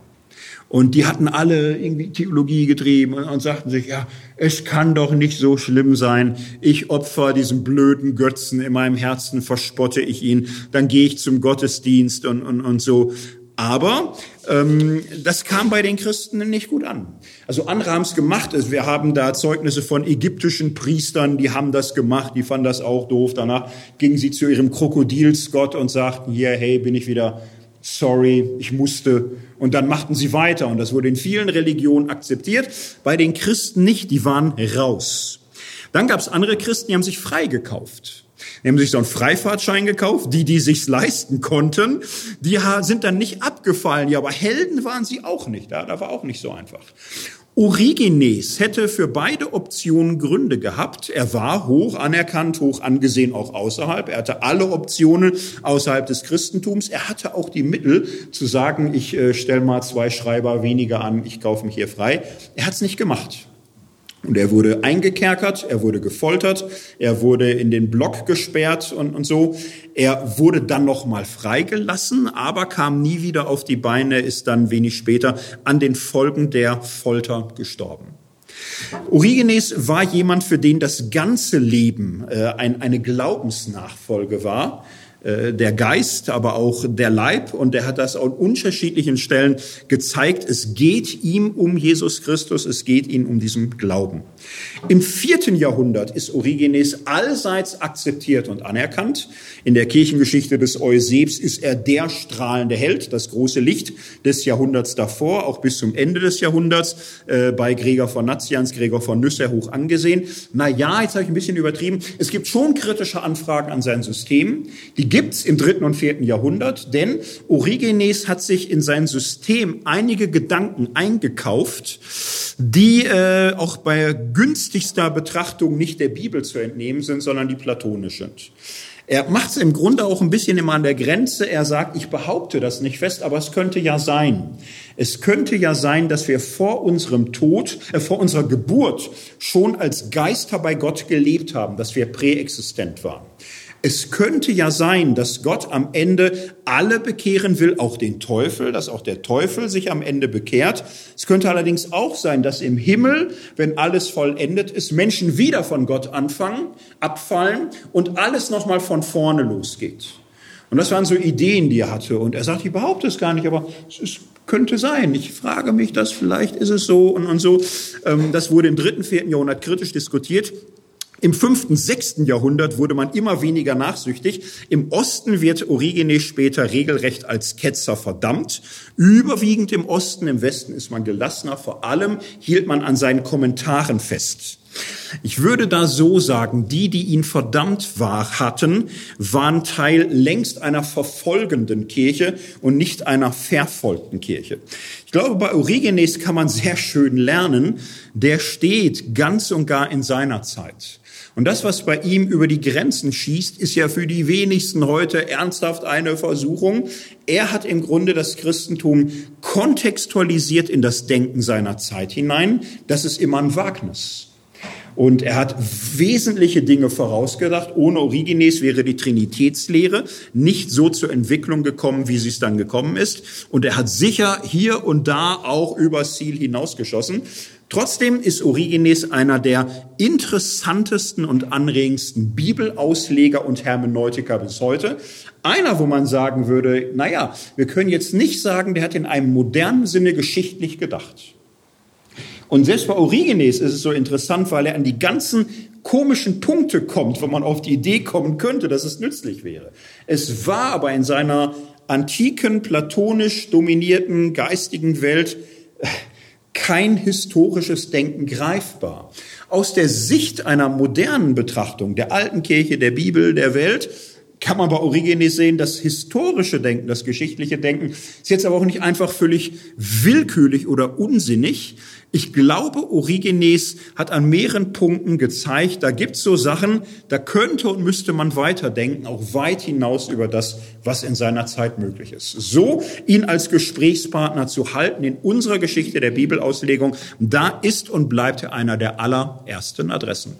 Und die hatten alle irgendwie Theologie getrieben und, und, sagten sich, ja, es kann doch nicht so schlimm sein. Ich opfer diesen blöden Götzen in meinem Herzen, verspotte ich ihn, dann gehe ich zum Gottesdienst und, und, und so. Aber das kam bei den Christen nicht gut an. Also andere haben es gemacht. Also wir haben da Zeugnisse von ägyptischen Priestern, die haben das gemacht, die fanden das auch doof. Danach gingen sie zu ihrem Krokodilsgott und sagten, hier, hey, bin ich wieder sorry, ich musste. Und dann machten sie weiter. Und das wurde in vielen Religionen akzeptiert. Bei den Christen nicht, die waren raus. Dann gab es andere Christen, die haben sich freigekauft. Die haben sich so einen Freifahrtschein gekauft. Die, die sich's leisten konnten, die sind dann nicht abgefallen. Ja, aber Helden waren sie auch nicht. Ja, da war auch nicht so einfach. Origenes hätte für beide Optionen Gründe gehabt. Er war hoch anerkannt, hoch angesehen auch außerhalb. Er hatte alle Optionen außerhalb des Christentums. Er hatte auch die Mittel zu sagen, ich äh, stelle mal zwei Schreiber weniger an, ich kaufe mich hier frei. Er hat es nicht gemacht. Und er wurde eingekerkert, er wurde gefoltert, er wurde in den Block gesperrt und, und so. Er wurde dann nochmal freigelassen, aber kam nie wieder auf die Beine, ist dann wenig später an den Folgen der Folter gestorben. Origenes war jemand, für den das ganze Leben äh, ein, eine Glaubensnachfolge war. Äh, der Geist, aber auch der Leib. Und er hat das an unterschiedlichen Stellen gezeigt. Es geht ihm um Jesus Christus, es geht ihm um diesen Glauben. Im vierten Jahrhundert ist Origenes allseits akzeptiert und anerkannt. In der Kirchengeschichte des Eusebs ist er der strahlende Held, das große Licht des Jahrhunderts davor, auch bis zum Ende des Jahrhunderts, äh, bei Gregor von Nazians, Gregor von Nysser hoch angesehen. Na ja, jetzt habe ich ein bisschen übertrieben. Es gibt schon kritische Anfragen an sein System. Die gibt's im dritten und vierten Jahrhundert, denn Origenes hat sich in sein System einige Gedanken eingekauft, die äh, auch bei günstigster Betrachtung nicht der Bibel zu entnehmen sind, sondern die platonisch sind. Er macht es im Grunde auch ein bisschen immer an der Grenze. Er sagt, ich behaupte das nicht fest, aber es könnte ja sein. Es könnte ja sein, dass wir vor unserem Tod, äh, vor unserer Geburt schon als Geister bei Gott gelebt haben, dass wir präexistent waren. Es könnte ja sein, dass Gott am Ende alle bekehren will, auch den Teufel, dass auch der Teufel sich am Ende bekehrt. Es könnte allerdings auch sein, dass im Himmel, wenn alles vollendet ist, Menschen wieder von Gott anfangen, abfallen und alles nochmal von vorne losgeht. Und das waren so Ideen, die er hatte. Und er sagt, ich behaupte es gar nicht, aber es könnte sein. Ich frage mich das, vielleicht ist es so und, und so. Ähm, das wurde im dritten, vierten Jahrhundert kritisch diskutiert. Im fünften, sechsten Jahrhundert wurde man immer weniger nachsüchtig. Im Osten wird Origenes später regelrecht als Ketzer verdammt. Überwiegend im Osten, im Westen ist man gelassener. Vor allem hielt man an seinen Kommentaren fest. Ich würde da so sagen, die, die ihn verdammt war, hatten, waren Teil längst einer verfolgenden Kirche und nicht einer verfolgten Kirche. Ich glaube, bei Origenes kann man sehr schön lernen, der steht ganz und gar in seiner Zeit. Und das, was bei ihm über die Grenzen schießt, ist ja für die wenigsten heute ernsthaft eine Versuchung. Er hat im Grunde das Christentum kontextualisiert in das Denken seiner Zeit hinein. Das ist immer ein Wagnis. Und er hat wesentliche Dinge vorausgedacht. Ohne Origenes wäre die Trinitätslehre nicht so zur Entwicklung gekommen, wie sie es dann gekommen ist. Und er hat sicher hier und da auch übers Ziel hinausgeschossen. Trotzdem ist Origenes einer der interessantesten und anregendsten Bibelausleger und Hermeneutiker bis heute. Einer, wo man sagen würde, naja, wir können jetzt nicht sagen, der hat in einem modernen Sinne geschichtlich gedacht. Und selbst bei Origenes ist es so interessant, weil er an die ganzen komischen Punkte kommt, wo man auf die Idee kommen könnte, dass es nützlich wäre. Es war aber in seiner antiken, platonisch dominierten geistigen Welt kein historisches Denken greifbar. Aus der Sicht einer modernen Betrachtung der alten Kirche, der Bibel, der Welt, kann man bei Origenes sehen, das historische Denken, das geschichtliche Denken ist jetzt aber auch nicht einfach völlig willkürlich oder unsinnig. Ich glaube, Origenes hat an mehreren Punkten gezeigt, da gibt's so Sachen, da könnte und müsste man weiterdenken, auch weit hinaus über das, was in seiner Zeit möglich ist. So ihn als Gesprächspartner zu halten in unserer Geschichte der Bibelauslegung, da ist und bleibt er einer der allerersten Adressen.